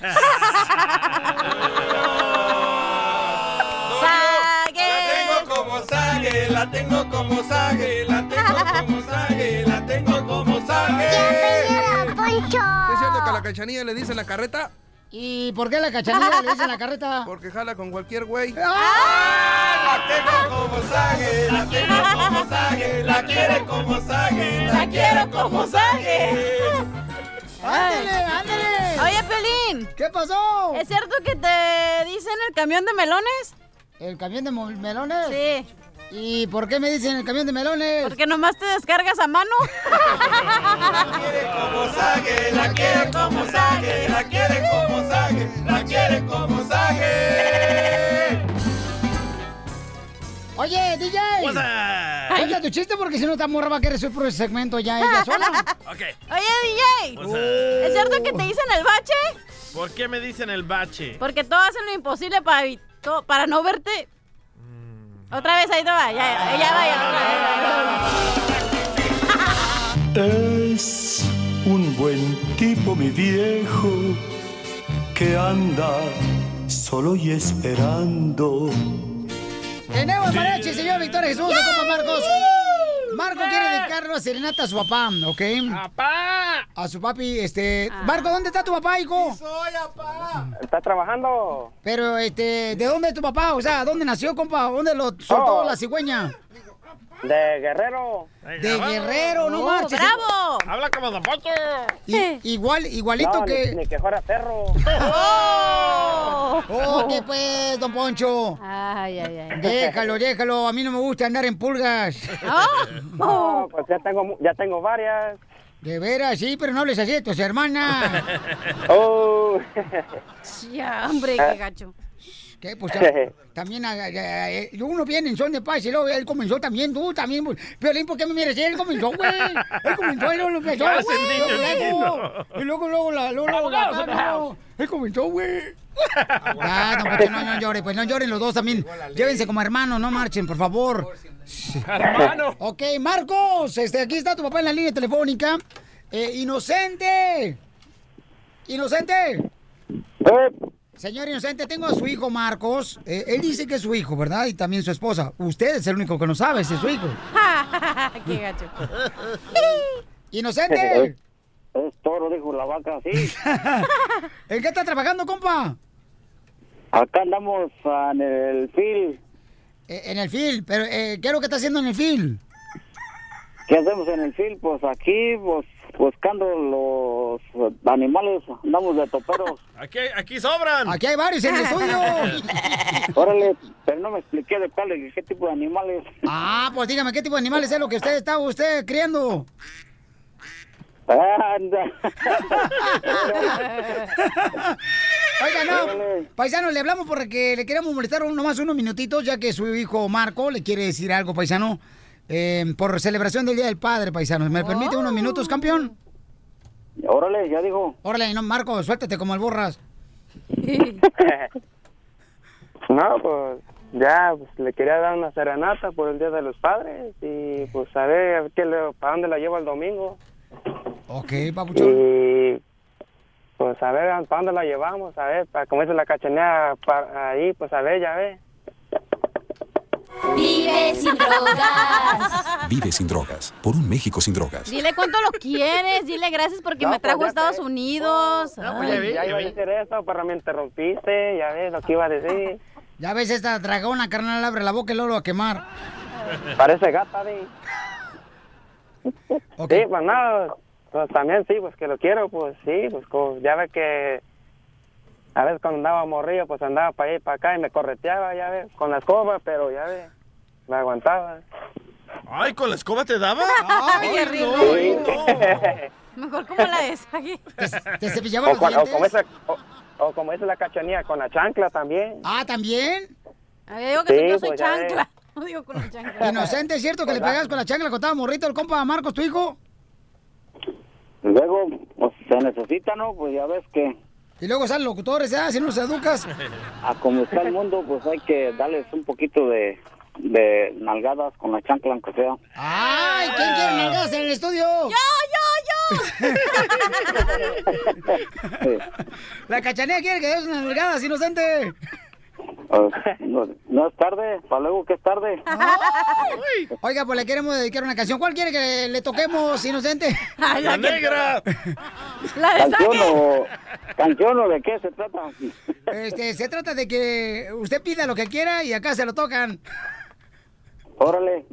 [SPEAKER 11] La tengo como Sage, la tengo como Sage, la tengo como Sage, la tengo como Sage.
[SPEAKER 28] Cachanilla le dicen la carreta?
[SPEAKER 2] ¿Y por qué la cachanilla le dicen la carreta?
[SPEAKER 28] Porque jala con cualquier güey.
[SPEAKER 11] La tengo como Sage, la tengo como Sage, la quiere como Sage, la quiero como Sage.
[SPEAKER 2] ¡Ándale, ándale!
[SPEAKER 4] Oye, Pelín.
[SPEAKER 2] ¿Qué pasó?
[SPEAKER 4] ¿Es cierto que te dicen el camión de melones?
[SPEAKER 2] ¿El camión de melones?
[SPEAKER 4] Sí.
[SPEAKER 2] ¿Y por qué me dicen el camión de melones?
[SPEAKER 4] Porque nomás te descargas a mano.
[SPEAKER 11] como Sage, la quiere como Sage, la quiere como Sage, la quiere como Sage.
[SPEAKER 2] Oye, DJ. Cuenta tu chiste porque si no esta morra va a querer su propio segmento ya ella sola.
[SPEAKER 3] Ok.
[SPEAKER 4] Oye, DJ. ¿Es cierto que te dicen el bache?
[SPEAKER 3] ¿Por qué me dicen el bache?
[SPEAKER 4] Porque todos hacen lo imposible para, para no verte. Otra vez, ahí te va. Ya, ya, va, ya, otra vez.
[SPEAKER 22] Es un buen tipo, mi viejo, que anda solo y esperando.
[SPEAKER 2] Tenemos mariachi, señor Víctor Jesús, Marcos. Marco quiere dedicarle una serenata a su papá, ¿ok?
[SPEAKER 3] ¡Papá!
[SPEAKER 2] A su papi, este... Marco, ¿dónde está tu papá, hijo?
[SPEAKER 18] Soy, papá.
[SPEAKER 10] ¿Está trabajando?
[SPEAKER 2] Pero, este, ¿de dónde es tu papá? O sea, ¿dónde nació, compa? ¿Dónde lo soltó
[SPEAKER 10] Oh.
[SPEAKER 2] la cigüeña?
[SPEAKER 10] De Guerrero.
[SPEAKER 2] De Guerrero, no
[SPEAKER 10] Oh,
[SPEAKER 2] marches.
[SPEAKER 10] bravo.
[SPEAKER 3] Habla como Don Poncho.
[SPEAKER 2] Igual, igualito
[SPEAKER 10] No,
[SPEAKER 2] que...
[SPEAKER 10] Ni, que fuera perro.
[SPEAKER 2] ¡Oh! ¡Oh, qué pues, don Poncho!
[SPEAKER 4] Ay, ay, ay.
[SPEAKER 2] Déjalo, déjalo. A mí no me gusta andar en pulgas.
[SPEAKER 10] No, pues ya tengo, mu- ya tengo varias.
[SPEAKER 2] De veras, sí, pero no les así a tus hermanas.
[SPEAKER 10] Oh.
[SPEAKER 4] Ya, hombre, qué gacho.
[SPEAKER 2] ¿Qué? Pues ta- también ah, eh, uno viene en son de paz y luego él comenzó también, tú también. pues. Violín, ¿por qué me miras? Él comenzó, güey. Él comenzó, él lo empezó, güey. Y luego, luego, la, luego, luego, la. Él comenzó, güey. Ah, no, porque no, no llore, pues no lloren los dos también. Llévense como hermanos, no marchen, por favor.
[SPEAKER 3] Hermano.
[SPEAKER 2] Ok, Marcos, este, aquí está tu papá en la línea telefónica. Eh, inocente. Inocente. Señor Inocente, tengo a su hijo Marcos. Eh, él dice que es su hijo, ¿verdad? Y también su esposa. Usted es el único que no sabe si es su hijo.
[SPEAKER 4] qué gacho.
[SPEAKER 2] Inocente.
[SPEAKER 10] Es toro, dijo la vaca, sí.
[SPEAKER 2] ¿En qué está trabajando, compa?
[SPEAKER 10] Acá andamos ah, en el fil.
[SPEAKER 2] Eh, en el fil. Pero, eh, ¿qué es lo que está haciendo en el fil?
[SPEAKER 10] ¿Qué hacemos en el fil? Pues aquí, pues, buscando los animales. Andamos de toperos.
[SPEAKER 3] Aquí, aquí sobran.
[SPEAKER 2] Aquí hay varios en el estudio.
[SPEAKER 10] Órale, pero no me expliqué de cuál, de qué tipo de animales.
[SPEAKER 2] Ah, pues dígame, ¿qué tipo de animales es lo que usted está usted criando?
[SPEAKER 10] Anda.
[SPEAKER 2] Oiga, no, paisano, le hablamos porque le queremos molestar un- nomás unos minutitos, ya que su hijo Marco le quiere decir algo, paisano, eh, por celebración del Día del Padre, paisano. ¿Me permite unos minutos, campeón?
[SPEAKER 10] Órale, ya dijo.
[SPEAKER 2] Órale, no, Marco, suéltate como el borras.
[SPEAKER 23] No, pues ya pues, le quería dar una serenata por el Día de los Padres y pues a ver qué le- para dónde la llevo el domingo.
[SPEAKER 2] Ok, papuchón.
[SPEAKER 23] Y pues a ver para dónde la llevamos, a ver, para como dice la cachanea para ahí, pues a ver, ya ve.
[SPEAKER 4] Vive sin drogas.
[SPEAKER 20] Vive sin drogas. Por un México sin drogas.
[SPEAKER 4] Dile cuánto lo quieres. Dile gracias porque
[SPEAKER 23] No,
[SPEAKER 4] me trajo a
[SPEAKER 23] pues, ya
[SPEAKER 4] Estados. Unidos. Ay.
[SPEAKER 23] ya iba a decir eso, pero me interrumpiste, ya ves lo que iba a decir.
[SPEAKER 2] Ya ves esta dragona, carnal, abre la boca y luego lo va a quemar.
[SPEAKER 23] Parece gata, di. Sí, pues nada, pues también sí, pues que lo quiero, pues sí, pues como- ya ves que a veces cuando andaba morrillo, pues andaba para allá y para acá y me correteaba, ya ves, con la escoba, pero ya ves, me aguantaba.
[SPEAKER 3] Ay, ¿con la escoba te daba?
[SPEAKER 4] Ay, qué
[SPEAKER 3] no, no.
[SPEAKER 4] Mejor como la de esa.
[SPEAKER 2] ¿Te cepillaba
[SPEAKER 23] O,
[SPEAKER 2] los
[SPEAKER 23] con- o como esa, o, o como dice la cachanía, con la chancla también.
[SPEAKER 2] Ah, ¿también?
[SPEAKER 4] A ver, digo que
[SPEAKER 23] Sí,
[SPEAKER 4] yo soy
[SPEAKER 23] pues,
[SPEAKER 4] chancla. No digo con la chancla.
[SPEAKER 2] Inocente, ¿es cierto que le
[SPEAKER 23] ¿Verdad?
[SPEAKER 2] pegas con la chancla cuando estaba morrito el compa Marcos, tu hijo?
[SPEAKER 10] Luego, pues se necesita, ¿no? Pues ya ves que
[SPEAKER 2] Y luego salen locutores, ¿eh? Si no se educas.
[SPEAKER 29] A como está el mundo, pues hay que darles un poquito de, de nalgadas con la chancla, aunque sea.
[SPEAKER 2] ¡Ay! ¿Quién quiere nalgadas en el estudio?
[SPEAKER 4] ¡Yo, yo,
[SPEAKER 2] yo! La cachanea quiere que des unas nalgadas, inocente.
[SPEAKER 29] Ah, no, no es tarde, para luego que es tarde.
[SPEAKER 2] Oiga, pues le queremos dedicar una canción. ¿Cuál quiere que le toquemos, inocente?
[SPEAKER 3] ¡La negra!
[SPEAKER 29] ¿Canción o, ¿Canción o de qué se trata?
[SPEAKER 2] Este, se trata de que usted pida lo que quiera y acá se lo tocan.
[SPEAKER 29] Órale.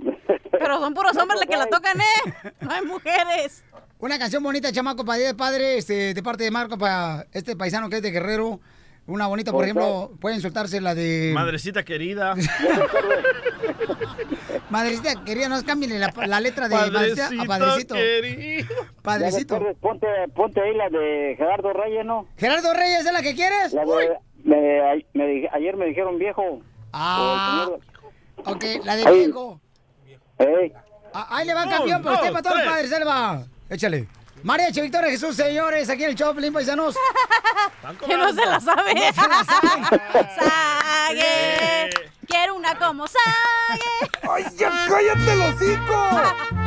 [SPEAKER 4] Pero son puros hombres los que la tocan, ¿eh? No hay mujeres.
[SPEAKER 2] Una canción bonita, chamaco, para Día de Padre, este, de parte de Marco, para este paisano que es de Guerrero. Una bonita, por
[SPEAKER 3] Por
[SPEAKER 2] ejemplo, pueden soltarse la de...
[SPEAKER 3] Madrecita querida.
[SPEAKER 2] Madrecita querida, no cámbienle la, la letra de madrecita a padrecito.
[SPEAKER 3] querido.
[SPEAKER 2] Padrecito.
[SPEAKER 29] Después Ponte, ponte ahí la de Gerardo Reyes, ¿no?
[SPEAKER 2] Gerardo Reyes, ¿es la que quieres?
[SPEAKER 29] La de- me- me dije- ayer me dijeron viejo.
[SPEAKER 2] Ah, ok, la de
[SPEAKER 29] Ahí.
[SPEAKER 2] viejo. Ah, ahí le va campeón para usted, para todos los padres, ahí le va. Échale. María Che Victoria Jesús, señores, aquí en el Choplin, paisanos.
[SPEAKER 4] Que no se la sabe.
[SPEAKER 2] No se la saben.
[SPEAKER 4] Sague. Quiero una como Sague.
[SPEAKER 2] ¡Ay, ya cállate los hocico!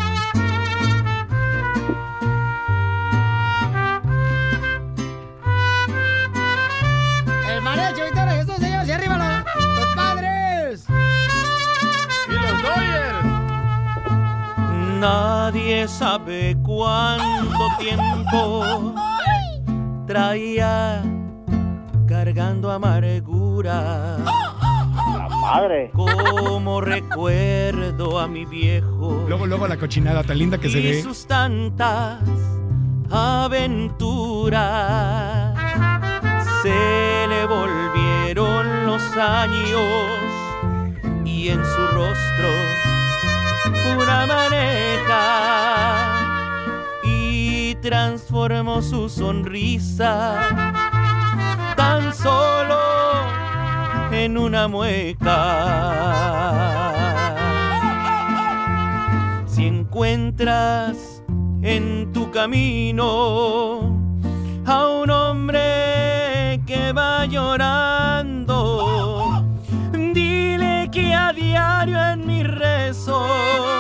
[SPEAKER 11] Nadie sabe cuánto tiempo traía cargando amargura.
[SPEAKER 29] madre.
[SPEAKER 11] Como recuerdo a mi viejo
[SPEAKER 13] Luego, luego la cochinada tan linda que se
[SPEAKER 11] y
[SPEAKER 13] ve.
[SPEAKER 11] sus tantas aventuras. Se le volvieron los años y en su rostro una maneja y transformó su sonrisa tan solo en una mueca. Si encuentras en tu camino a un hombre que va llorando, dile que a diario en mis rezos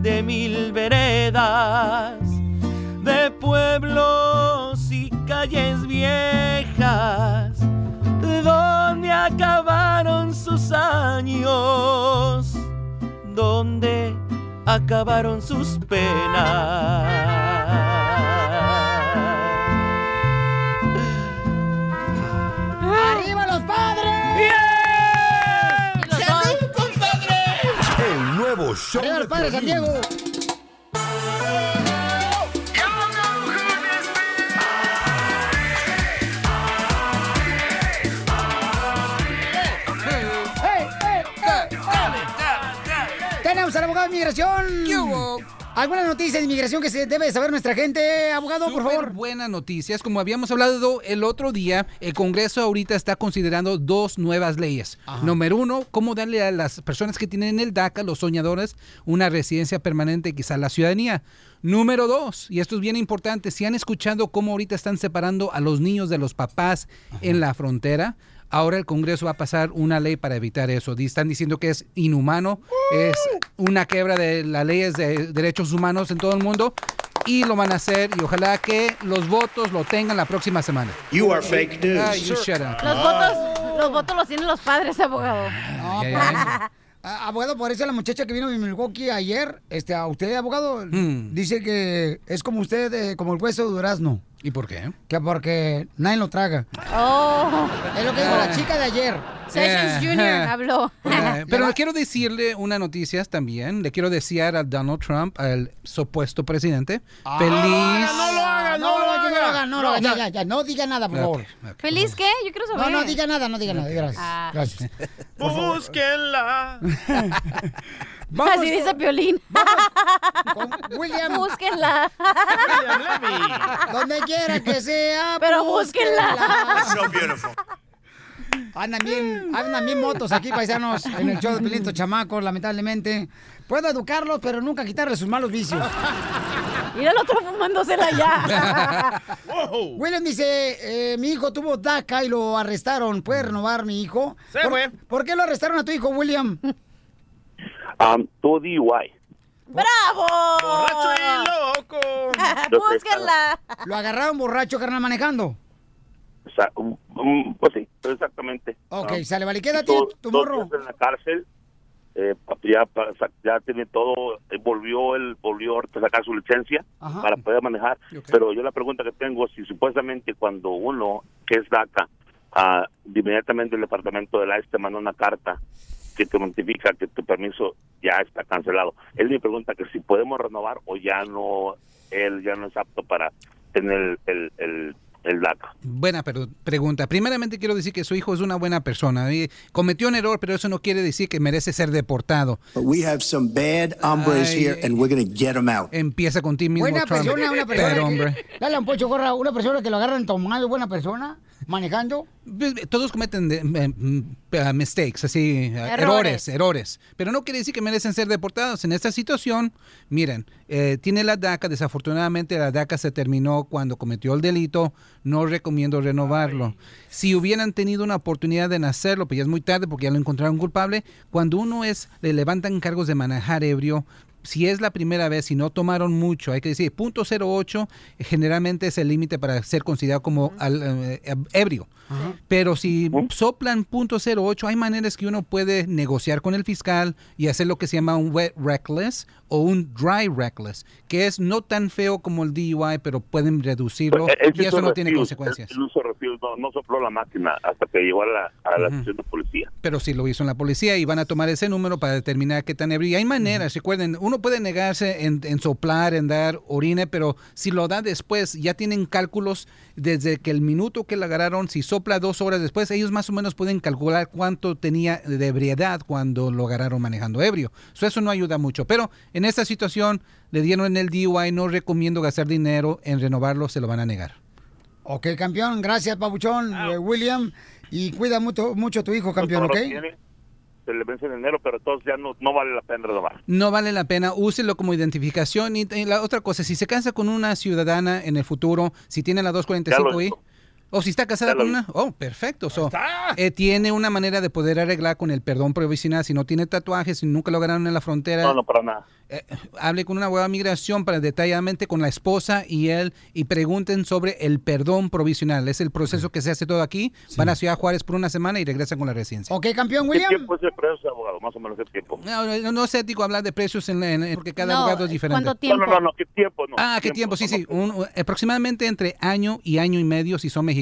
[SPEAKER 11] De mil veredas, de pueblos y calles viejas, donde acabaron sus años, donde acabaron sus penas.
[SPEAKER 7] El nuevo show
[SPEAKER 2] ¡Arriba ey, ey! Tenemos al abogado de inmigración. ¿Alguna noticia de inmigración que se debe saber nuestra gente, abogado, por favor?
[SPEAKER 30] buenas noticias. Como habíamos hablado el otro día, el Congreso ahorita está considerando dos nuevas leyes.
[SPEAKER 2] Ajá.
[SPEAKER 30] Número uno, cómo darle a las personas que tienen el DACA, los soñadores, una residencia permanente, quizá la ciudadanía. Número dos, y esto es bien importante, si han escuchado cómo ahorita están separando a los niños de los papás en la frontera, ahora el Congreso va a pasar una ley para evitar eso. Están diciendo que es inhumano, es una quebra de las leyes de derechos humanos en todo el mundo y lo van a hacer y ojalá que los votos lo tengan la próxima semana.
[SPEAKER 31] You are fake news.
[SPEAKER 30] Ah, you shut up.
[SPEAKER 4] Los votos, los votos los tienen los padres, abogado.
[SPEAKER 2] No. Ah, abogado, por eso la muchacha que vino de Milwaukee ayer, este, a usted, abogado,
[SPEAKER 30] Mm.
[SPEAKER 2] dice que es como usted, eh, como el hueso de durazno.
[SPEAKER 30] ¿Y por qué?
[SPEAKER 2] Que porque nadie lo traga.
[SPEAKER 4] Oh.
[SPEAKER 2] Es lo que dijo la chica de ayer.
[SPEAKER 4] Sessions
[SPEAKER 30] Eh,
[SPEAKER 4] Jr. habló.
[SPEAKER 30] Eh, pero le quiero decirle una noticia también. Le quiero desear a Donald Trump, al supuesto presidente, feliz.
[SPEAKER 2] No lo haga, no, lo haga, no lo haga, no lo haga, ya,
[SPEAKER 30] No.
[SPEAKER 2] ya, ya, no diga nada, por favor.
[SPEAKER 4] ¿Feliz qué? Yo quiero
[SPEAKER 2] No,
[SPEAKER 4] saber.
[SPEAKER 2] no diga nada, no diga nada, gracias.
[SPEAKER 4] Ah.
[SPEAKER 2] Gracias.
[SPEAKER 3] Búsquenla.
[SPEAKER 2] Vamos
[SPEAKER 4] Así dice Piolín.
[SPEAKER 2] William.
[SPEAKER 4] Búsquenla.
[SPEAKER 2] Donde quiera que sea.
[SPEAKER 4] Pero búsquenla.
[SPEAKER 31] So beautiful.
[SPEAKER 2] Andan bien, andan bien motos aquí, paisanos, en el show de Pelín, estos chamacos, lamentablemente. Puedo educarlos, pero nunca quitarles sus malos vicios.
[SPEAKER 4] Y el otro fumándosela ya.
[SPEAKER 2] William dice, eh, mi hijo tuvo DACA y lo arrestaron. ¿Puede renovar mi hijo?
[SPEAKER 3] Sí,
[SPEAKER 2] ¿Por,
[SPEAKER 3] güey.
[SPEAKER 2] ¿Por qué lo arrestaron a tu hijo, William?
[SPEAKER 17] Um, todo DUI.
[SPEAKER 4] ¡Bravo!
[SPEAKER 3] ¡Borracho y loco!
[SPEAKER 4] ¡Búsquenla!
[SPEAKER 2] Lo agarraron borracho, carnal, manejando.
[SPEAKER 17] O sea, um, um, pues sí, exactamente.
[SPEAKER 2] Ok,
[SPEAKER 17] Um,
[SPEAKER 2] sale, vale. ¿Qué edad tiene tu morro?
[SPEAKER 17] en la cárcel. Eh, ya, ya tiene todo, eh, volvió él, volvió a sacar su licencia
[SPEAKER 2] Ajá.
[SPEAKER 17] para poder manejar. Pero yo la pregunta que tengo es si supuestamente cuando uno que es DACA, ah, inmediatamente el departamento de la te manda una carta que te notifica que tu permiso ya está cancelado. Es mi pregunta que si podemos renovar o ya no, él ya no es apto para tener el, el, el DACA.
[SPEAKER 30] Buena pregunta. Primeramente quiero decir que su hijo es una buena persona. Eh, Cometió un error, pero eso no quiere decir que merece ser deportado.
[SPEAKER 31] But we have some bad hombres
[SPEAKER 30] Ay.
[SPEAKER 31] here, and we're going to get them out.
[SPEAKER 30] Empieza con ti mismo,
[SPEAKER 2] Buena
[SPEAKER 30] Trump.
[SPEAKER 2] persona, una persona.
[SPEAKER 30] Hombre.
[SPEAKER 2] Dale un pocho, gorra, una persona que lo agarran tomando, buena persona, manejando.
[SPEAKER 30] Todos cometen de- mm, mistakes, así,
[SPEAKER 2] Errores.
[SPEAKER 30] errores, errores. Pero no quiere decir que merecen ser deportados. En esta situación, miren, eh, tiene la DACA. Desafortunadamente, la DACA se terminó cuando cometió el delito. No recomiendo renovarlo. Si hubieran tenido una oportunidad de hacerlo, pues ya es muy tarde porque ya lo encontraron culpable. Cuando uno es, le levantan cargos de manejar ebrio, si es la primera vez y no tomaron mucho, hay que decir, punto .08 eh, generalmente es el límite para ser considerado como al- eh, ebrio. Pero si soplan .08, hay maneras que uno puede negociar con el fiscal y hacer lo que se llama un wet reckless o un dry reckless, que es no tan feo como el DUI, pero pueden reducirlo
[SPEAKER 17] él
[SPEAKER 30] y eso no tiene
[SPEAKER 17] refuse,
[SPEAKER 30] consecuencias.
[SPEAKER 17] Él hizo refuse, no, no sopló la máquina hasta que llegó a la, a la de policía.
[SPEAKER 30] pero sí lo hizo en la policía y van a tomar ese número para determinar qué tan ebrio. Y hay maneras, recuerden, uno puede negarse en, en soplar, en dar orine, pero si lo da después, ya tienen cálculos desde que el minuto que la agarraron, si sopla dos horas después, ellos más o menos pueden calcular cuánto tenía de ebriedad cuando lo agarraron manejando ebrio. So, eso no ayuda mucho. Pero en esta situación le dieron en el DUI, no recomiendo gastar dinero en renovarlo, se lo van a negar.
[SPEAKER 2] Ok, campeón, gracias, Pabuchón, ah. eh, William, y cuida mucho, mucho a tu hijo, campeón, ¿ok?
[SPEAKER 17] se le vence en enero, pero todos ya no, no vale la pena renovar.
[SPEAKER 30] No vale la pena, úselo como identificación. Y, y, la otra cosa, si se casa con una ciudadana en el futuro, si tiene la 245i,
[SPEAKER 17] Oh,
[SPEAKER 30] o si está casada con una. Oh, perfecto. Eh, tiene una manera de poder arreglar con el perdón provisional. Si no tiene tatuajes, si nunca lo ganaron en la frontera.
[SPEAKER 17] No, no, para nada.
[SPEAKER 30] Eh, hable con una abogada de migración para detalladamente con la esposa y él y pregunten sobre el perdón provisional. Es el proceso que se hace todo aquí. Van a Ciudad Juárez por una semana y regresan con la residencia.
[SPEAKER 2] Ok, campeón William.
[SPEAKER 17] ¿Qué tiempo es el precio, abogado? Más o menos qué tiempo.
[SPEAKER 30] No, no, no es ético hablar de precios en, en, porque cada abogado es eh, diferente.
[SPEAKER 4] ¿Cuánto tiempo?
[SPEAKER 17] No, no, no, qué tiempo.
[SPEAKER 30] Ah, qué tiempo, sí, sí. Un, aproximadamente entre año y año y medio si son mexicanos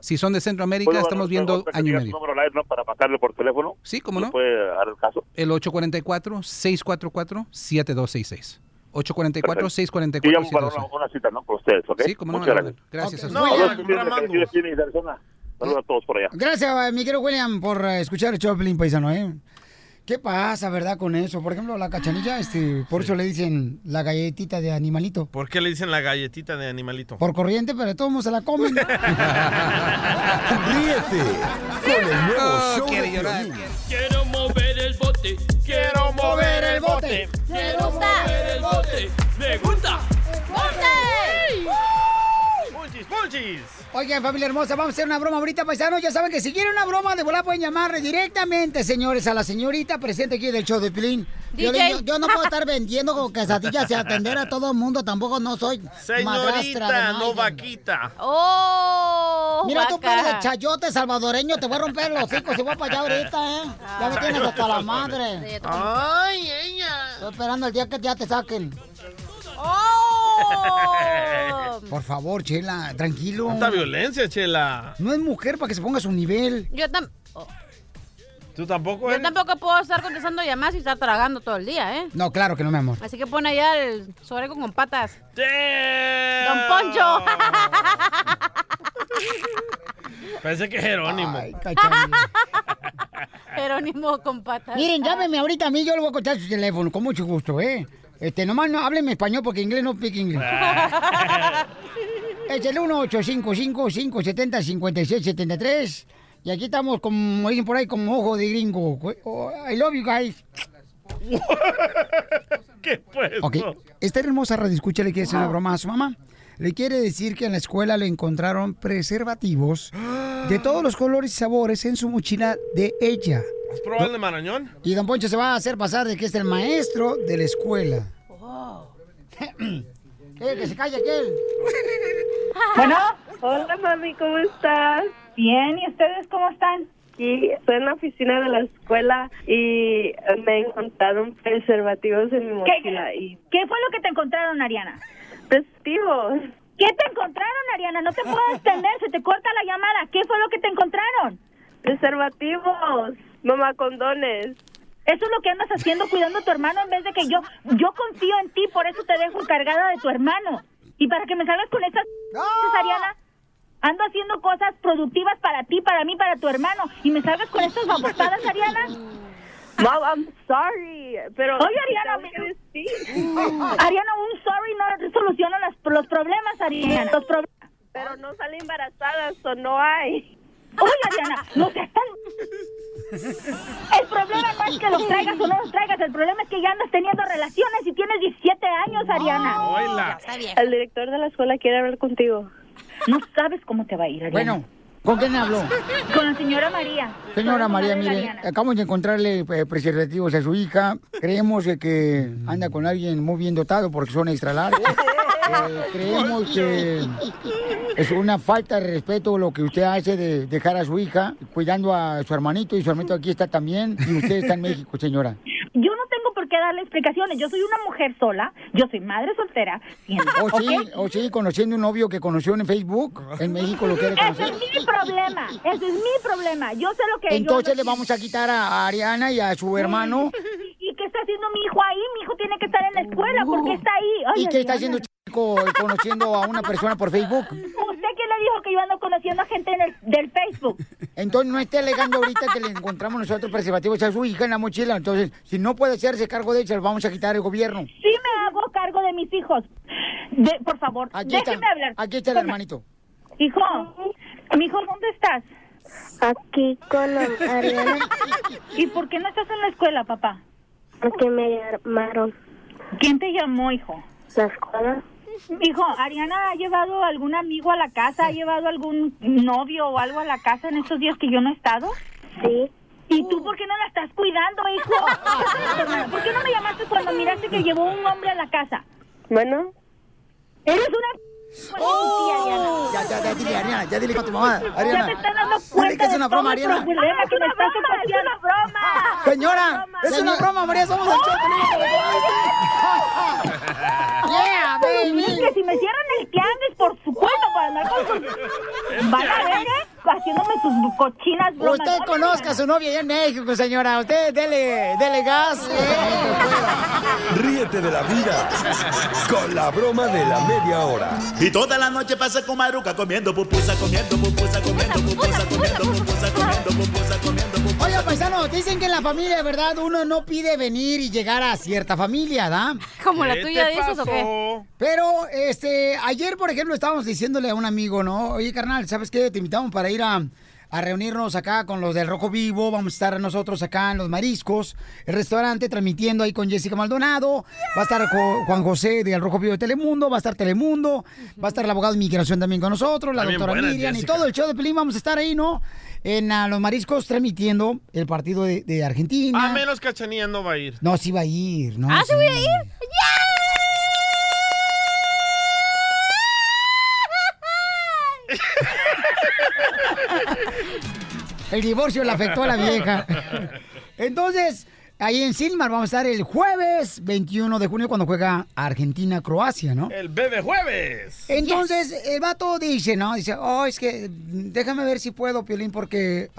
[SPEAKER 30] si son de Centroamérica,
[SPEAKER 17] ¿Puedo
[SPEAKER 30] estamos viendo año y medio.
[SPEAKER 17] número al aire, ¿no? Para pasarle por teléfono.
[SPEAKER 30] Sí, cómo
[SPEAKER 17] ¿Me
[SPEAKER 30] no.
[SPEAKER 17] puede dar el caso?
[SPEAKER 30] El 844-644-7266.
[SPEAKER 17] Yo
[SPEAKER 30] 844-644-7266.
[SPEAKER 17] llamo para una, una cita, ¿no? Con ustedes, ¿ok?
[SPEAKER 30] Sí, cómo no,
[SPEAKER 17] Muchas
[SPEAKER 30] no,
[SPEAKER 17] gracias.
[SPEAKER 30] gracias a
[SPEAKER 2] Ok,
[SPEAKER 30] usted.
[SPEAKER 2] William.
[SPEAKER 17] Saludos, a todos por allá.
[SPEAKER 2] Gracias, eh, mi querido William, por eh, escuchar el show de Pelín Paisano, ¿eh? ¿Qué pasa, verdad, con eso? Por ejemplo, la cachanilla, este, por eso le dicen la galletita de animalito.
[SPEAKER 3] ¿Por qué le dicen la galletita de animalito?
[SPEAKER 2] Por corriente, pero todos modos se la comen.
[SPEAKER 7] Ríete con el nuevo
[SPEAKER 30] Oh,
[SPEAKER 7] show de
[SPEAKER 30] llorar.
[SPEAKER 7] Piolín.
[SPEAKER 11] Quiero mover el bote, quiero mover el bote,
[SPEAKER 4] ¡Me gusta!
[SPEAKER 11] mover el bote. Me gusta.
[SPEAKER 3] ¡Punchis, punchis!
[SPEAKER 2] Oigan, familia hermosa, vamos a hacer una broma ahorita, paisanos. Ya saben que si quieren una broma de volar pueden llamar directamente, señores, a la señorita presente aquí del show de Pilín. Yo, yo- yo no puedo estar vendiendo con quesadillas y atender a todo el mundo. Tampoco no soy
[SPEAKER 3] Señorita, no vaquita.
[SPEAKER 4] ¡Oh!
[SPEAKER 2] Mira tú, pero de chayote salvadoreño, te voy a romper los hocico si voy para allá ahorita, ¿eh? Ya me tienes hasta la madre.
[SPEAKER 3] ¡Ay, ella!
[SPEAKER 2] Estoy esperando el día que ya te saquen.
[SPEAKER 4] ¡Oh!
[SPEAKER 2] Por favor, Chela, tranquilo.
[SPEAKER 3] ¡Cuánta violencia, Chela!
[SPEAKER 2] No es mujer para que se ponga a su nivel.
[SPEAKER 4] Yo, tam-
[SPEAKER 3] ¿Tú tampoco,
[SPEAKER 4] yo tampoco puedo estar contestando llamadas y estar tragando todo el día, ¿eh?
[SPEAKER 2] No, claro que no, mi amor.
[SPEAKER 4] Así que pone allá el sobrego con patas.
[SPEAKER 3] ¡Damn!
[SPEAKER 4] ¡Don Poncho!
[SPEAKER 3] Parece que es Jerónimo.
[SPEAKER 2] Ay.
[SPEAKER 4] Jerónimo con patas.
[SPEAKER 2] Miren, llámeme ahorita a mí, yo le voy a contar su teléfono, con mucho gusto, ¿eh? Este, nomás no hábleme español porque inglés no pique inglés. Es el 1-855-570-5673. Y aquí estamos, como dicen por ahí, como ojo de gringo. Oh, I love you guys.
[SPEAKER 3] ¿Qué pues?
[SPEAKER 2] Ok, esta hermosa radio escucha le quiere hacer una broma a su mamá. Le quiere decir que en la escuela le encontraron preservativos de todos los colores y sabores en su mochila de ella.
[SPEAKER 3] ¿Has probado el de Marañón?
[SPEAKER 2] Y don Poncho se va a hacer pasar de que es el maestro de la escuela. ¿Qué? Que se calle aquel.
[SPEAKER 21] Bueno, hola mami, ¿cómo estás? Bien, ¿y ustedes cómo están? Sí, estoy en la oficina de la escuela y me encontraron preservativos en mi mochila. y
[SPEAKER 32] ¿Qué fue lo que te encontraron, Ariana?
[SPEAKER 21] Preservativos.
[SPEAKER 32] ¿Qué te encontraron, Ariana? No te puedo extender, se te corta la llamada. ¿Qué fue lo que te encontraron?
[SPEAKER 21] Preservativos, mamá condones.
[SPEAKER 32] Eso es lo que andas haciendo, cuidando a tu hermano en vez de que yo, yo confío en ti, por eso te dejo encargada de tu hermano. Y para que me salgas con esas Ariana, ando haciendo cosas productivas para ti, para mí, para tu hermano, y me salgas con estas babosadas, Ariana.
[SPEAKER 21] Mom, I'm sorry, pero...
[SPEAKER 32] Oye, Ariana,
[SPEAKER 21] que decir.
[SPEAKER 32] Ariana, un sorry no soluciona las- los problemas, Ariana. Los pro-
[SPEAKER 21] Pero no sale embarazada, o no hay.
[SPEAKER 32] Oye, Ariana, no seas tan... El problema no es que los traigas o no los traigas, el problema es que ya andas teniendo relaciones y tienes 17 años, Ariana.
[SPEAKER 21] Hola. El director de la escuela quiere hablar contigo.
[SPEAKER 32] No sabes cómo te va a ir, Ariana.
[SPEAKER 2] Bueno, ¿con quién habló?
[SPEAKER 32] Con la señora María.
[SPEAKER 2] Señora María, mire, acabamos de encontrarle eh, preservativos a su hija. Creemos de que anda con alguien muy bien dotado porque son extra largos. Eh, creemos que es una falta de respeto lo que usted hace de dejar a su hija cuidando a su hermanito y su hermanito aquí está también y usted está en México, señora.
[SPEAKER 32] Qué darle explicaciones. Yo soy una mujer sola, yo soy madre soltera.
[SPEAKER 2] O sí, conociendo un novio que conoció en Facebook, en México lo quiere
[SPEAKER 32] Ese
[SPEAKER 2] conocer.
[SPEAKER 32] es mi problema, ese es mi problema. Yo sé lo que yo-
[SPEAKER 2] Entonces le vamos a quitar a Ariana y a su hermano.
[SPEAKER 32] ¿Y qué está haciendo mi hijo ahí? Mi hijo tiene que estar en la escuela. ¿Por qué está ahí? Ay,
[SPEAKER 2] ¿Y qué está haciendo chico conociendo a una persona por Facebook?
[SPEAKER 32] ¿Usted quién le dijo que yo ando conociendo a gente en el, del Facebook?
[SPEAKER 2] Entonces no esté alegando ahorita que le encontramos nosotros preservativos a su hija en la mochila. Entonces, si no puede hacerse cargo de ella, se lo vamos a quitar el gobierno.
[SPEAKER 32] Sí me hago cargo de mis hijos. De- por favor,
[SPEAKER 2] Aquí está,
[SPEAKER 32] hablar.
[SPEAKER 2] aquí está el hermanito.
[SPEAKER 32] Hijo, mi hijo, ¿dónde estás?
[SPEAKER 21] Aquí con Ariana.
[SPEAKER 32] ¿Y por qué no estás en la escuela, papá?
[SPEAKER 21] Porque me llamaron.
[SPEAKER 32] ¿Quién te llamó, hijo?
[SPEAKER 21] La escuela.
[SPEAKER 32] Hijo, ¿Ariana ha llevado algún amigo a la casa? ¿Ha llevado algún novio o algo a la casa en estos días que yo no he estado?
[SPEAKER 21] Sí.
[SPEAKER 32] ¿Y tú por qué no la estás cuidando, hijo? ¿Por qué no me llamaste cuando miraste que llevó un hombre a la casa?
[SPEAKER 21] Bueno.
[SPEAKER 32] Eres una... ¡Oh!
[SPEAKER 2] Ya, ya, ya, dile, Ariana, ya dile a tu mamá. Ariana.
[SPEAKER 32] Ya te estás dando
[SPEAKER 2] Dile
[SPEAKER 32] cuenta
[SPEAKER 2] que es una broma, Ariana.
[SPEAKER 32] problema que me estás ocasionando. ¡Es una broma!
[SPEAKER 2] Señora, es una broma, María, somos el show, Yeah, baby.
[SPEAKER 32] Que si me cierran el tianguis por su cuenta para andar con sus... Van a ver, ¿eh? Haciéndome sus cochinas bromas.
[SPEAKER 2] Usted conozca a su novia allá en México, señora. Usted dele, dele gas.
[SPEAKER 7] Ríete de la vida con la broma de la media hora.
[SPEAKER 33] Y toda la noche pasa con Maruca comiendo pupusa, comiendo pupusa, comiendo pupusa, comiendo pupusa, comiendo pupusa, comiendo pupusa.
[SPEAKER 2] Oiga, paisanos, dicen que en la familia, verdad, uno no pide venir y llegar a cierta familia, ¿da?
[SPEAKER 4] ¿Como la ¿Qué tuya dices o qué?
[SPEAKER 2] Pero, este, ayer, por ejemplo, estábamos diciéndole a un amigo, ¿no? Oye, carnal, ¿sabes qué? Te invitamos para ir a, a reunirnos acá con los del Rojo Vivo. Vamos a estar nosotros acá en Los Mariscos, el restaurante, transmitiendo ahí con Jessica Maldonado. Va a estar Jo- Juan José del Rojo Vivo de Telemundo, va a estar Telemundo, va a estar el abogado de inmigración también con nosotros, la doctora
[SPEAKER 3] buena,
[SPEAKER 2] Miriam y todo el show de Pelín. Vamos a estar ahí, ¿no? En ah, Los Mariscos transmitiendo el partido de, de Argentina.
[SPEAKER 3] A menos Cachanilla no va a ir.
[SPEAKER 2] No, sí va a ir, ¿no?
[SPEAKER 4] ¿Ah, sí voy a ir?
[SPEAKER 2] El divorcio le afectó a la vieja. Entonces, ahí en Silmar vamos a estar el jueves 21 de junio cuando juega Argentina-Croacia, ¿no?
[SPEAKER 3] El bebé jueves.
[SPEAKER 2] Entonces, el vato dice, ¿no? Dice, oh, es que déjame ver si puedo, Piolín, porque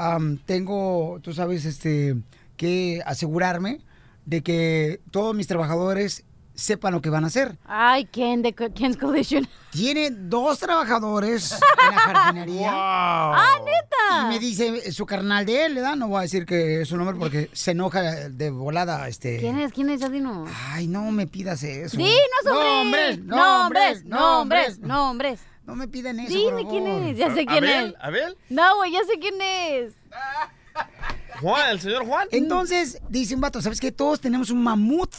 [SPEAKER 2] tengo, tú sabes, este, que asegurarme de que todos mis trabajadores sepan lo que van a hacer.
[SPEAKER 4] Ay, Ken de Ken's Collision.
[SPEAKER 2] Tiene dos trabajadores en la jardinería.
[SPEAKER 4] ¡Ah, neta!
[SPEAKER 2] Y me dice su carnal de él, ¿verdad? No voy a decir que es su nombre porque se enoja de volada, este...
[SPEAKER 4] ¿Quién es? ¿Quién es? Ya dinos.
[SPEAKER 2] Ay, no me pidas eso.
[SPEAKER 4] Dinos, hombre.
[SPEAKER 2] Nombres, nombres,
[SPEAKER 4] nombres, nombres, nombres.
[SPEAKER 2] No me piden eso,
[SPEAKER 4] Dime quién es, ya sé quién
[SPEAKER 3] ¿Abel?
[SPEAKER 4] es.
[SPEAKER 3] ¿Abel?
[SPEAKER 4] No, güey, ya sé quién es.
[SPEAKER 3] Juan, el señor Juan.
[SPEAKER 2] Entonces, dice un vato, ¿sabes qué? Todos tenemos un mamut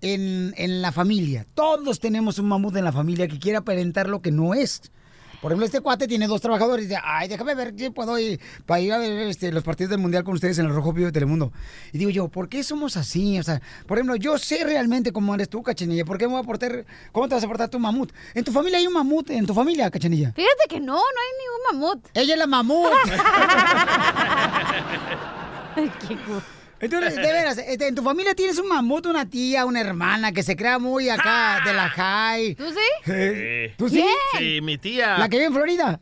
[SPEAKER 2] en, en la familia. Todos tenemos un mamut en la familia que quiere aparentar lo que no es. Por ejemplo, este cuate tiene dos trabajadores y dice, ay, déjame ver si puedo ir para ir a ver este, los partidos del Mundial con ustedes en el Rojo Vivo de Telemundo. Y digo yo, ¿por qué somos así? O sea, por ejemplo, yo sé realmente cómo eres tú, Cachanilla. ¿Por qué me voy a portar, cómo te vas a portar tu mamut? ¿En tu familia hay un mamut? ¿En tu familia, Cachanilla?
[SPEAKER 4] Fíjate que no, no hay ningún mamut.
[SPEAKER 2] Ella es la mamut. Entonces, de veras, este, en tu familia tienes un mamut, una tía, una hermana que se crea muy acá de la high.
[SPEAKER 4] ¿Tú sí?
[SPEAKER 3] Sí.
[SPEAKER 2] ¿Tú sí?
[SPEAKER 3] Sí, mi tía.
[SPEAKER 2] ¿La que vive en Florida?